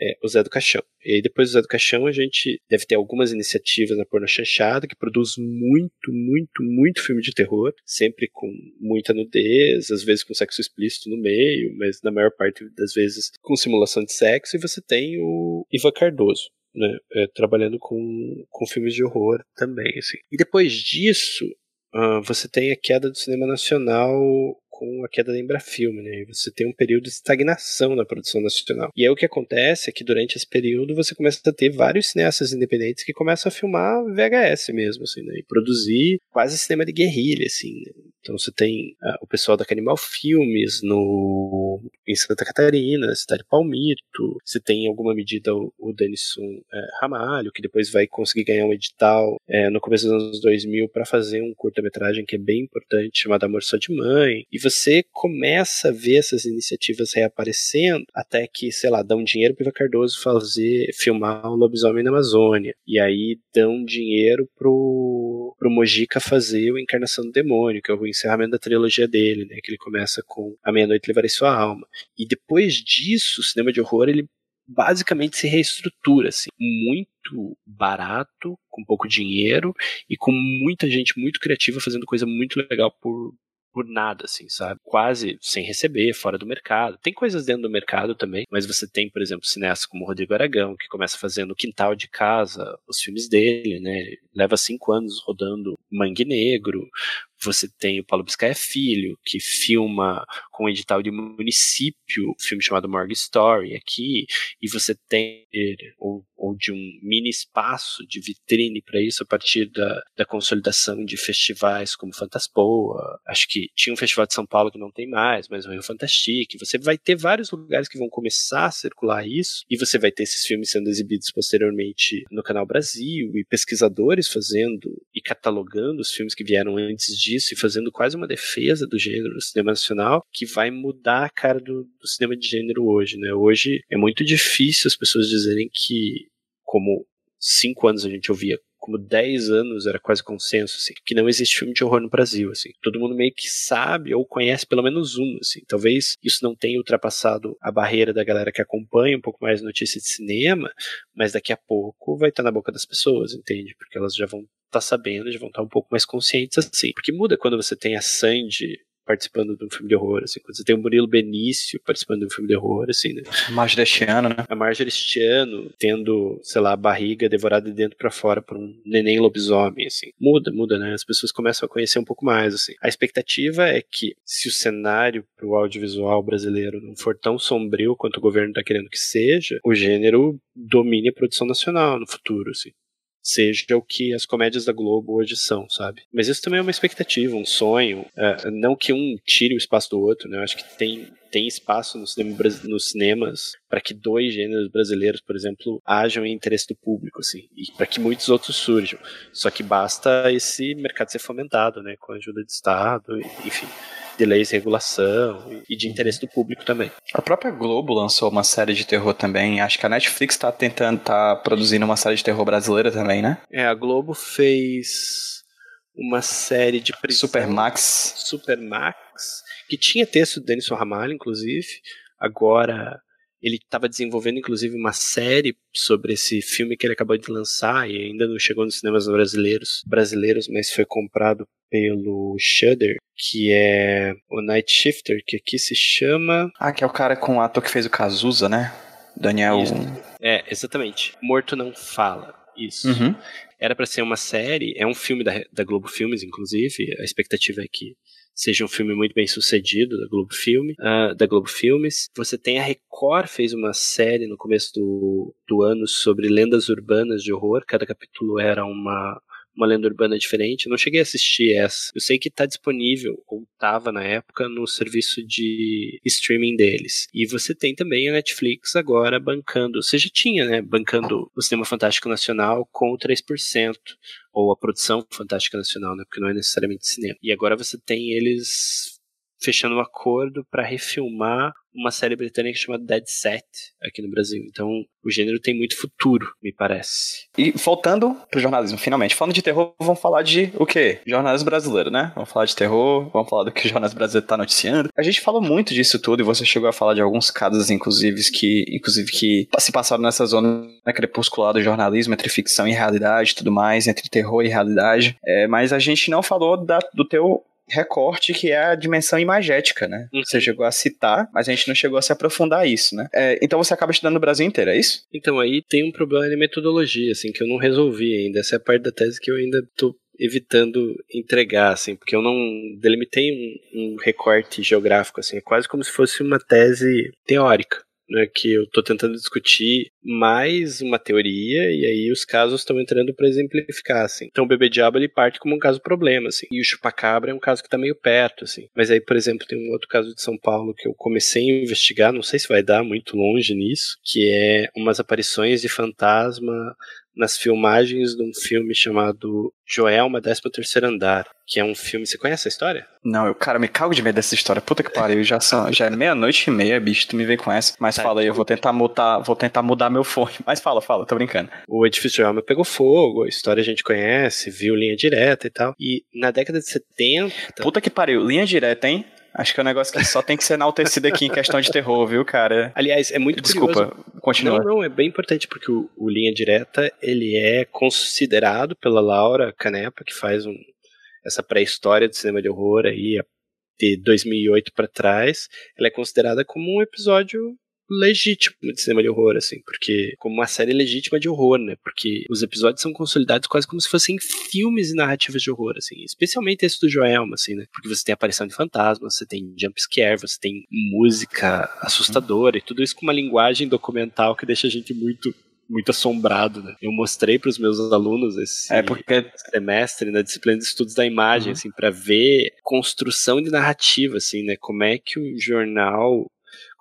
é, o Zé do Caixão. E aí, depois do Zé do Caixão, a gente deve ter algumas iniciativas na Porno Chanchada, que produz muito, muito, muito filme de terror, sempre com muita nudez, às vezes com sexo explícito no meio, mas na maior parte das vezes com simulação de sexo. E você tem o Ivan Cardoso, né, é, trabalhando com, com filmes de horror também. Assim. E depois disso, uh, você tem a queda do cinema nacional com a queda da Embrafilme, né? Você tem um período de estagnação na produção nacional. E aí o que acontece é que durante esse período você começa a ter vários cineastas independentes que começam a filmar VHS mesmo, assim, né? E produzir quase cinema de guerrilha, assim. Né? Então você tem uh, o pessoal da Canimal Filmes no, em Santa Catarina, cidade Palmito. Você tem em alguma medida o, o Denison é, Ramalho, que depois vai conseguir ganhar um edital é, no começo dos anos 2000 para fazer um curta-metragem que é bem importante, chamado Amor Só de Mãe. E você começa a ver essas iniciativas reaparecendo até que, sei lá, dão dinheiro para Iva Cardoso fazer, filmar o Lobisomem na Amazônia. E aí dão dinheiro pro, pro Mojica fazer o Encarnação do Demônio, que é o encerramento da trilogia dele, né? Que ele começa com A Meia-Noite Levarei Sua Alma. E depois disso, o cinema de horror, ele basicamente se reestrutura, assim, muito barato, com pouco dinheiro e com muita gente muito criativa fazendo coisa muito legal por, por nada, assim, sabe? Quase sem receber, fora do mercado. Tem coisas dentro do mercado também, mas você tem, por exemplo, cineastas como Rodrigo Aragão, que começa fazendo o quintal de casa, os filmes dele, né? Leva cinco anos rodando Mangue Negro. Você tem o Paulo Biscaia Filho, que filma com um edital de município, um filme chamado Morgue Story aqui, e você tem, ou, ou de um mini espaço de vitrine para isso a partir da, da consolidação de festivais como Fantaspoa. Acho que tinha um festival de São Paulo que não tem mais, mas o Rio Fantastique. Você vai ter vários lugares que vão começar a circular isso, e você vai ter esses filmes sendo exibidos posteriormente no Canal Brasil, e pesquisadores fazendo e catalogando os filmes que vieram antes de disso e fazendo quase uma defesa do gênero no cinema nacional que vai mudar a cara do, do cinema de gênero hoje, né? Hoje é muito difícil as pessoas dizerem que, como cinco anos a gente ouvia como 10 anos era quase consenso, assim, que não existe filme de horror no Brasil, assim. Todo mundo meio que sabe ou conhece pelo menos um, assim. Talvez isso não tenha ultrapassado a barreira da galera que acompanha um pouco mais notícia de cinema, mas daqui a pouco vai estar na boca das pessoas, entende? Porque elas já vão estar tá sabendo, já vão estar tá um pouco mais conscientes assim. Porque muda quando você tem a Sandy participando de um filme de horror, assim, quando você tem o Murilo Benício participando de um filme de horror, assim, né? Marjorie este ano, né? A Marjorie este ano tendo, sei lá, a barriga devorada de dentro para fora por um neném lobisomem, assim. Muda, muda, né? As pessoas começam a conhecer um pouco mais, assim. A expectativa é que se o cenário pro audiovisual brasileiro não for tão sombrio quanto o governo tá querendo que seja, o gênero domine a produção nacional no futuro, assim seja o que as comédias da Globo hoje são, sabe? Mas isso também é uma expectativa, um sonho. É, não que um tire o espaço do outro, né? Eu acho que tem, tem espaço no cinema, nos cinemas para que dois gêneros brasileiros, por exemplo, hajam em interesse do público, assim, e para que muitos outros surjam. Só que basta esse mercado ser fomentado, né? Com a ajuda do Estado, enfim de leis de regulação e de interesse do público também. A própria Globo lançou uma série de terror também. Acho que a Netflix está tentando, tá produzindo uma série de terror brasileira também, né? É, a Globo fez uma série de prisão. Supermax. Supermax, que tinha texto do Denison Ramalho, inclusive. Agora ele estava desenvolvendo, inclusive, uma série sobre esse filme que ele acabou de lançar e ainda não chegou nos cinemas brasileiros, brasileiros, mas foi comprado pelo Shudder, que é o Night Shifter, que aqui se chama. Ah, que é o cara com o ator que fez o Cazuza, né? Daniel. Isso. É, exatamente. Morto não fala. Isso. Uhum. Era para ser uma série, é um filme da, da Globo Filmes, inclusive. A expectativa é que seja um filme muito bem sucedido da Globo Filme, uh, da Globo Filmes. Você tem a Record fez uma série no começo do, do ano sobre lendas urbanas de horror. Cada capítulo era uma uma lenda urbana diferente. Eu não cheguei a assistir essa. Eu sei que está disponível, ou estava na época, no serviço de streaming deles. E você tem também a Netflix agora bancando, você já tinha, né? Bancando o Cinema Fantástico Nacional com o 3%. Ou a produção Fantástica Nacional, né? Porque não é necessariamente cinema. E agora você tem eles fechando um acordo para refilmar uma série britânica chamada Dead Set aqui no Brasil. Então, o gênero tem muito futuro, me parece. E voltando pro jornalismo, finalmente. Falando de terror, vamos falar de o quê? Jornalismo brasileiro, né? Vamos falar de terror, vamos falar do que o jornalismo brasileiro tá noticiando. A gente falou muito disso tudo e você chegou a falar de alguns casos, inclusive, que, inclusive, que se passaram nessa zona né, crepuscular do jornalismo, entre ficção e realidade tudo mais, entre terror e realidade. É, mas a gente não falou da, do teu recorte que é a dimensão imagética, né? Uhum. Você chegou a citar, mas a gente não chegou a se aprofundar isso, né? É, então você acaba estudando no Brasil inteiro, é isso? Então aí tem um problema de metodologia, assim, que eu não resolvi ainda. Essa é a parte da tese que eu ainda tô evitando entregar, assim, porque eu não delimitei um, um recorte geográfico, assim, é quase como se fosse uma tese teórica né, que eu estou tentando discutir mais uma teoria e aí os casos estão entrando para exemplificar, assim. Então o bebê diabo ele parte como um caso problema, assim. E o chupacabra é um caso que está meio perto, assim. Mas aí, por exemplo, tem um outro caso de São Paulo que eu comecei a investigar, não sei se vai dar muito longe nisso, que é umas aparições de fantasma nas filmagens de um filme chamado Joelma, 13 terceiro andar, que é um filme... Você conhece a história? Não, eu, cara, me cago de medo dessa história. Puta que pariu, já, são, já é meia-noite e meia, bicho, tu me vem com essa. Mas Tá. fala aí, eu vou tentar mutar, vou tentar mudar meu fone. Mas fala, fala, tô brincando. O edifício Joelma pegou fogo, a história a gente conhece, viu linha direta e tal. E na década de 70... Puta que pariu, linha direta, hein? Acho que é um negócio que só tem que ser enaltecido aqui em questão de terror, viu, cara? Aliás, é muito Desculpa, curioso. continua. Não, não, é bem importante porque o, o Linha Direta, ele é considerado pela Laura Canepa, que faz um, essa pré-história do cinema de horror aí, de 2008 pra trás, ela é considerada como um episódio legítimo de cinema de horror, assim, porque como uma série legítima de horror, né? Porque os episódios são consolidados quase como se fossem filmes e narrativas de horror, assim, especialmente esse do Joelma, assim, né? Porque você tem aparição de fantasmas, você tem jump scare, você tem música assustadora e tudo isso com uma linguagem documental que deixa a gente muito muito assombrado, né? Eu mostrei para os meus alunos esse É porque semestre na disciplina de estudos da imagem, Uhum. assim, para ver construção de narrativa, assim, né? Como é que o jornal,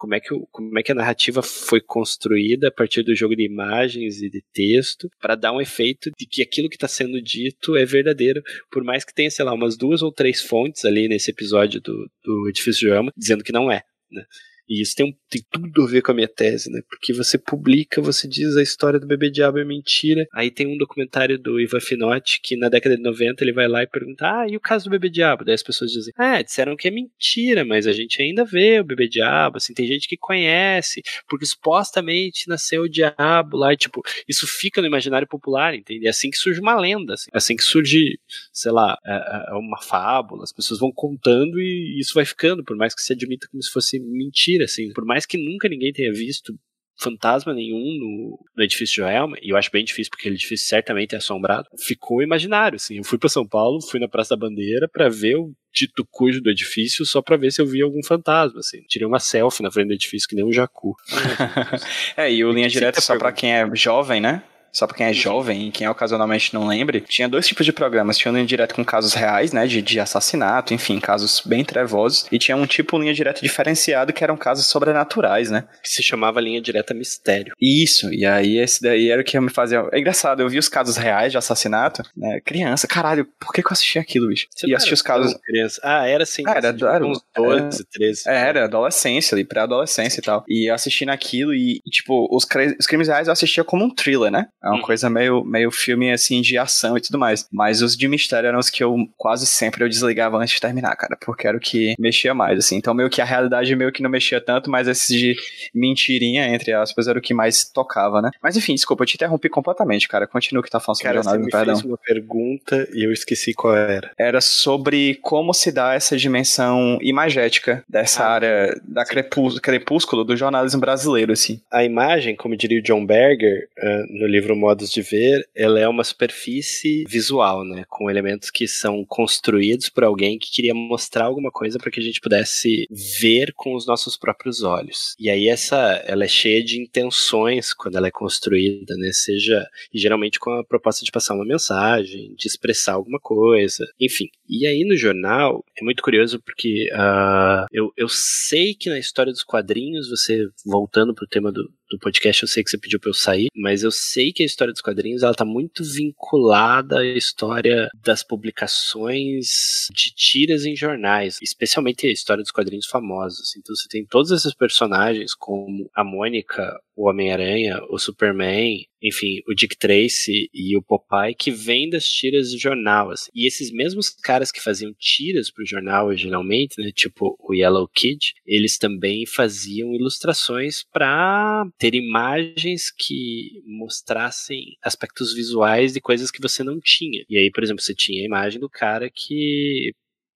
como é que, como é que a narrativa foi construída a partir do jogo de imagens e de texto para dar um efeito de que aquilo que está sendo dito é verdadeiro, por mais que tenha, sei lá, umas duas ou três fontes ali nesse episódio do, do Edifício Joelma dizendo que não é, né? E isso tem, tem tudo a ver com a minha tese, né? Porque você publica, você diz a história do bebê diabo é mentira. Aí tem um documentário do Ivan Finotti que na década de 90 ele vai lá e pergunta: Ah, e o caso do bebê diabo? Daí as pessoas dizem: Ah, disseram que é mentira, mas a gente ainda vê o bebê diabo. Assim, tem gente que conhece, porque supostamente nasceu o diabo lá. E, tipo, isso fica no imaginário popular, entende? É assim que surge uma lenda, assim, É assim que surge, sei lá, é- é uma fábula. As pessoas vão contando e isso vai ficando, por mais que se admita como se fosse mentira, assim. Por mais que nunca ninguém tenha visto fantasma nenhum no, no edifício Joelma, e eu acho bem difícil porque aquele edifício certamente é assombrado, ficou imaginário, assim. Eu fui pra São Paulo, fui na Praça da Bandeira pra ver o dito cujo do edifício só pra ver se eu via algum fantasma, assim. Tirei uma selfie na frente do edifício que nem um jacu. É, e o Linha Direta, a só pra pergunta. quem é jovem, né? Só pra quem é jovem e quem ocasionalmente não lembre, tinha dois tipos de programas. Tinha um linha direta com casos reais, né? De, de assassinato, enfim, casos bem trevosos. E tinha um tipo linha direta diferenciado que eram casos sobrenaturais, né? Que se chamava Linha Direta Mistério. Isso, e aí esse daí era o que ia me fazer. É engraçado, eu vi os casos reais de assassinato, né? Criança, caralho, por que, que eu assisti aquilo, bicho? Você e assisti era os casos. Criança. Ah, era assim. Ah, era- assim, era- uns 12, 13. É, era adolescência ali, pré-adolescência e tal. E eu assistindo aquilo e, tipo, os, os crimes reais eu assistia como um thriller, né? É uma Uhum. coisa meio, meio filme assim de ação e tudo mais. Mas os de mistério eram os que eu quase sempre eu desligava antes de terminar, cara, porque era o que mexia mais, assim. Então meio que a realidade meio que não mexia tanto, mas esses de mentirinha, entre aspas, era o que mais tocava, né? Mas enfim, desculpa, eu te interrompi completamente, cara. Continua o que tá falando sobre Cara, você jornalismo, me perdão. fez uma pergunta e eu esqueci qual era. Era sobre como se dá essa dimensão imagética dessa Ah, área da crepú- crepúsculo do jornalismo brasileiro, assim. A imagem, como diria o John Berger ah, no livro Modos de Ver, ela é uma superfície visual, né, com elementos que são construídos por alguém que queria mostrar alguma coisa para que a gente pudesse ver com os nossos próprios olhos. E aí essa, ela é cheia de intenções quando ela é construída, né, seja geralmente com a proposta de passar uma mensagem, de expressar alguma coisa, enfim. E aí no jornal é muito curioso porque ah, eu, eu sei que na história dos quadrinhos, você voltando pro tema do, do podcast, eu sei que você pediu pra eu sair, mas eu sei que a história dos quadrinhos ela tá muito vinculada à história das publicações de tiras em jornais, especialmente a história dos quadrinhos famosos. Então você tem todos esses personagens como a Mônica, o Homem-Aranha, o Superman, enfim, o Dick Tracy e o Popeye que vêm das tiras do jornal. assim. E esses mesmos caras que faziam tiras pro jornal originalmente, né, tipo o Yellow Kid, eles também faziam ilustrações para ter imagens que mostrassem aspectos visuais de coisas que você não tinha. E aí, por exemplo, você tinha a imagem do cara que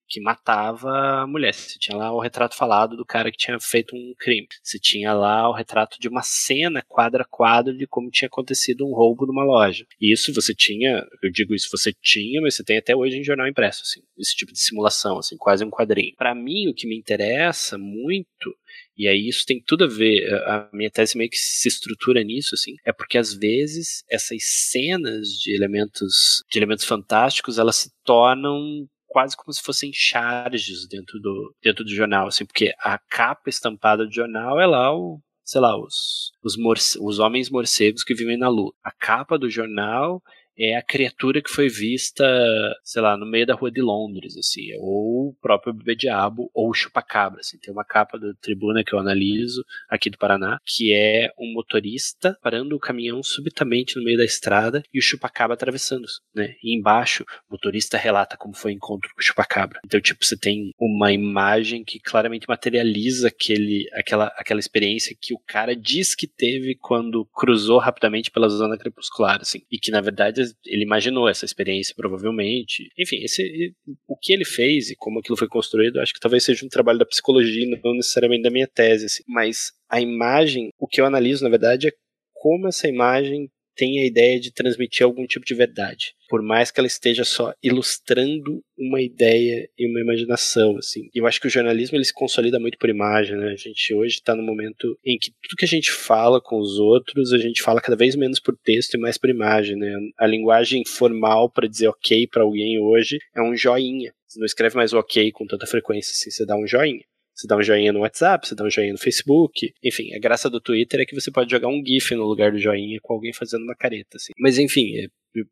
que matava a mulher. Você tinha lá o retrato falado do cara que tinha feito um crime. Você tinha lá o retrato de uma cena, quadro a quadro, de como tinha acontecido um roubo numa loja. E isso você tinha, eu digo isso, você tinha, mas você tem até hoje em jornal impresso, assim, esse tipo de simulação, assim, quase um quadrinho. Para mim, o que me interessa muito e aí isso tem tudo a ver, a minha tese meio que se estrutura nisso, assim, é porque às vezes essas cenas de elementos, de elementos fantásticos, elas se tornam quase como se fossem charges dentro do, dentro do jornal, assim, porque a capa estampada do jornal é lá o, sei lá, os, os, os homens morcegos que vivem na lua. A capa do jornal é a criatura que foi vista, sei lá, no meio da rua de Londres, assim, ou o próprio bebê diabo, ou o chupacabra, assim. Tem uma capa do Tribuna que eu analiso aqui do Paraná, que é um motorista parando o caminhão subitamente no meio da estrada e o chupacabra atravessando, né? E embaixo, o motorista relata como foi o encontro com o chupacabra. Então, tipo, você tem uma imagem que claramente materializa aquele, aquela, aquela experiência que o cara diz que teve quando cruzou rapidamente pela zona crepuscular, assim, e que na verdade ele imaginou essa experiência provavelmente. Enfim, esse, o que ele fez e como aquilo foi construído, acho que talvez seja um trabalho da psicologia, não necessariamente da minha tese, assim. mas a imagem, o que eu analiso na verdade é como essa imagem tem a ideia de transmitir algum tipo de verdade, por mais que ela esteja só ilustrando uma ideia e uma imaginação, assim. Eu acho que o jornalismo ele se consolida muito por imagem, né? A gente hoje está no momento em que tudo que a gente fala com os outros, a gente fala cada vez menos por texto e mais por imagem, né? A linguagem formal para dizer ok para alguém hoje é um joinha. Você não escreve mais ok com tanta frequência, assim, você dá um joinha. Você dá um joinha no WhatsApp, você dá um joinha no Facebook. Enfim, a graça do Twitter é que você pode jogar um GIF no lugar do joinha com alguém fazendo uma careta. Assim. Mas enfim, é,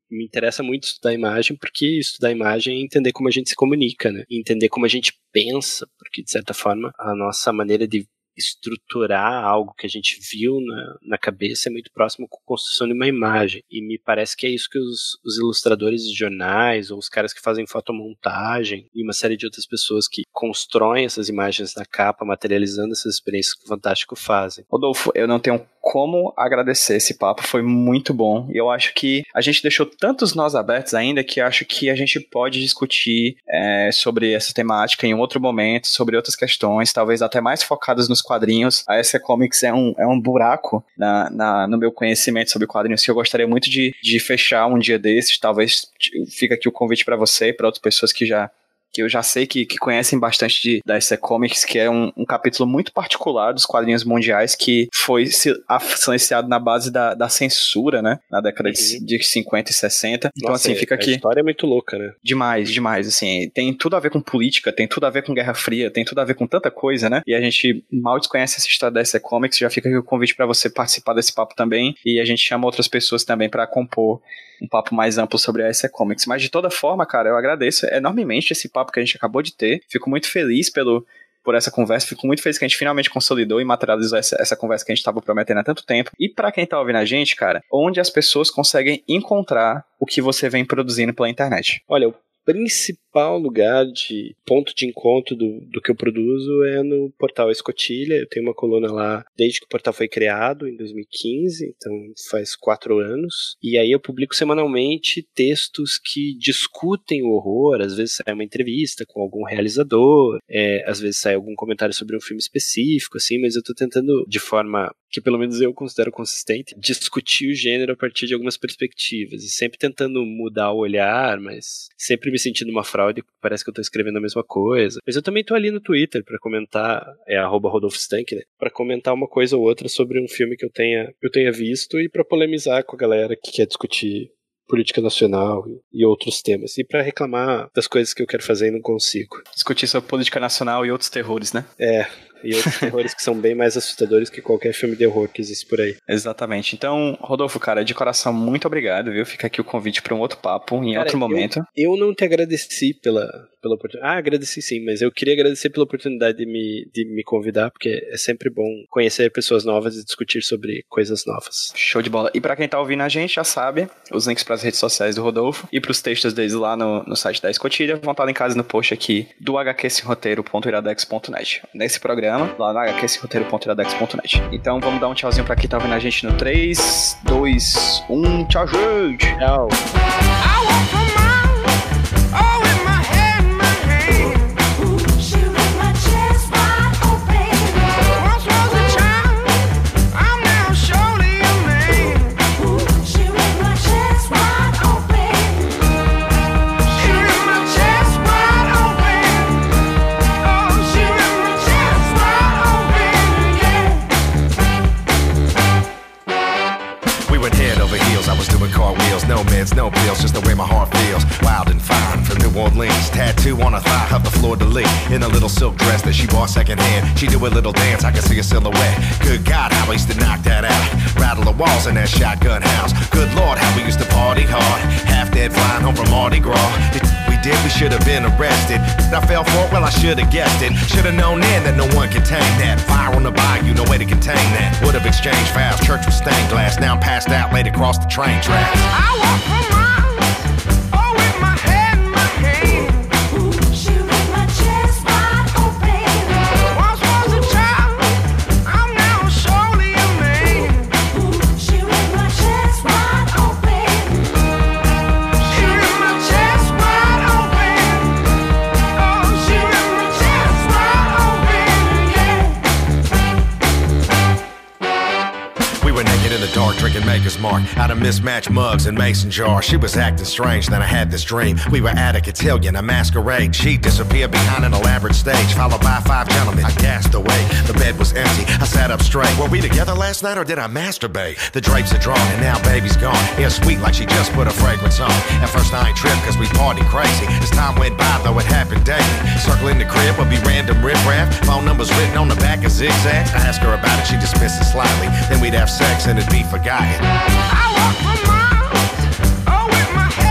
me interessa muito estudar imagem, porque estudar imagem é entender como a gente se comunica, né? E entender como a gente pensa, porque de certa forma a nossa maneira de estruturar algo que a gente viu na, na cabeça é muito próximo com a construção de uma imagem. E me parece que é isso que os, os ilustradores de jornais, ou os caras que fazem fotomontagem, e uma série de outras pessoas que constroem essas imagens na capa, materializando essas experiências que o Fantástico fazem. Rodolfo, eu não tenho como agradecer esse papo, foi muito bom. E eu acho que a gente deixou tantos nós abertos ainda que acho que a gente pode discutir é, sobre essa temática em outro momento, sobre outras questões, talvez até mais focadas nos quadrinhos. A SC Comics é um, é um buraco na, na, no meu conhecimento sobre quadrinhos que eu gostaria muito de, de fechar um dia desses. Talvez fica aqui o convite para você e para outras pessoas que já que eu já sei que, que conhecem bastante de, da SC Comics, que é um, um, capítulo muito particular dos quadrinhos mundiais, que foi silenciado na base da, da censura, né? Na década uhum. de, de 50 e 60. Então, Nossa, assim, fica aqui. A história é muito louca, né? Demais, demais. Assim, tem tudo a ver com política, tem tudo a ver com Guerra Fria, tem tudo a ver com tanta coisa, né? E a gente mal desconhece essa história da SC Comics, já fica aqui o convite para você participar desse papo também. E a gente chama outras pessoas também para compor um papo mais amplo sobre a SC Comics. Mas de toda forma, cara, eu agradeço enormemente esse papo que a gente acabou de ter. Fico muito feliz pelo, por essa conversa. Fico muito feliz que a gente finalmente consolidou e materializou essa, essa conversa que a gente estava prometendo há tanto tempo. E para quem tá ouvindo a gente, cara, onde as pessoas conseguem encontrar o que você vem produzindo pela internet? Olha, o principal lugar de ponto de encontro do, do que eu produzo é no portal Escotilha. Eu tenho uma coluna lá desde que o portal foi criado, em 2015, então faz quatro anos. E aí eu publico semanalmente textos que discutem o horror. Às vezes sai uma entrevista com algum realizador, é, às vezes sai algum comentário sobre um filme específico, assim, mas eu tô tentando, de forma que pelo menos eu considero consistente, discutir o gênero a partir de algumas perspectivas. E sempre tentando mudar o olhar, mas sempre me sentindo uma fraude, parece que eu tô escrevendo a mesma coisa. Mas eu também tô ali no Twitter para comentar, é arroba Rodolfo Stank, né? Pra comentar uma coisa ou outra sobre um filme que eu tenha, eu tenha visto e para polemizar com a galera que quer discutir política nacional e outros temas. E para reclamar das coisas que eu quero fazer e não consigo. Discutir sobre política nacional e outros terrores, né? É, e outros terrores que são bem mais assustadores que qualquer filme de horror que existe por aí. Exatamente. Então, Rodolfo, cara, de coração, muito obrigado, viu? Fica aqui o convite para um outro papo em Cara, outro momento. Eu, eu não te agradeci pela, pela oportunidade. Ah, agradeci sim, mas eu queria agradecer pela oportunidade de me, de me convidar, porque é sempre bom conhecer pessoas novas e discutir sobre coisas novas. Show de bola. E pra quem tá ouvindo a gente, já sabe, os links pras redes sociais do Rodolfo e pros textos deles lá no, no site da Escotilha vão estar linkados no post aqui do hqsroteiro.iradex.net. Nesse programa, lá no hqsroteiro.iradex.net. Então vamos dar um tchauzinho pra quem tá ouvindo a gente no 3, 2, 1. Tchau, gente! Tchau! No meds, no pills, just the way my heart feels. Wild and fine from New Orleans, tattoo on her thigh of the floor to lis. In a little silk dress that she bought secondhand, she do a little dance, I can see a silhouette. Good God, how we used to knock that out. Rattle the walls in that shotgun house. Good Lord, how we used to party hard. Half dead flying home from Mardi Gras. Did, we should have been arrested. I fell for it, well, I should have guessed it. Should have known then that no one could tame that. Fire on the bayou, no way to contain that. Would have exchanged vows, church was stained glass. Now I'm passed out, laid across the train tracks. I walk the dark, drinking Maker's Mark out of mismatched mugs and mason jars. She was acting strange, then I had this dream. We were at a cotillion, a masquerade. She disappeared behind an elaborate stage, followed by five gentlemen. I gasped away. The bed was empty. I sat up straight. Were we together last night or did I masturbate? The drapes are drawn and now baby's gone. Hair sweet like she just put a fragrance on. At first I ain't tripped cause we party crazy. As time went by, though it happened daily. Circling the crib would be random riffraff. Phone numbers written on the back of zigzag. I asked her about it, she dismissed it slightly. Then we'd have sex and it'd be forgotten. I walk for miles, all oh, with my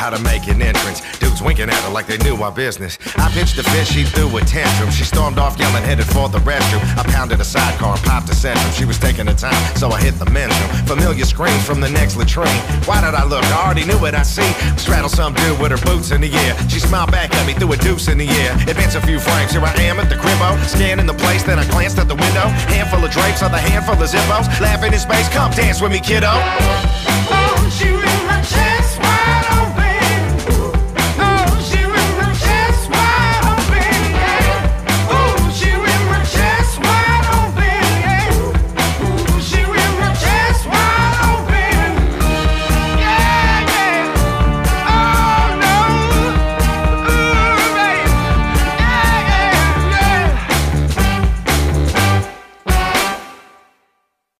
how to make an entrance. Dudes winking at her like they knew our business. I pitched a fit, she threw a tantrum. She stormed off yelling, headed for the restroom. I pounded a sidecar and popped a centrum. She was taking her time, so I hit the mental. Familiar screams from the next latrine. Why did I look? I already knew what I see. Straddle some dude with her boots in the air. She smiled back at me, threw a deuce in the air. Advance a few frames, here I am at the cribbo. Scanning the place, then I glanced at the window. Handful of drapes, other handful of zippos. Laughing in space, come dance with me, kiddo.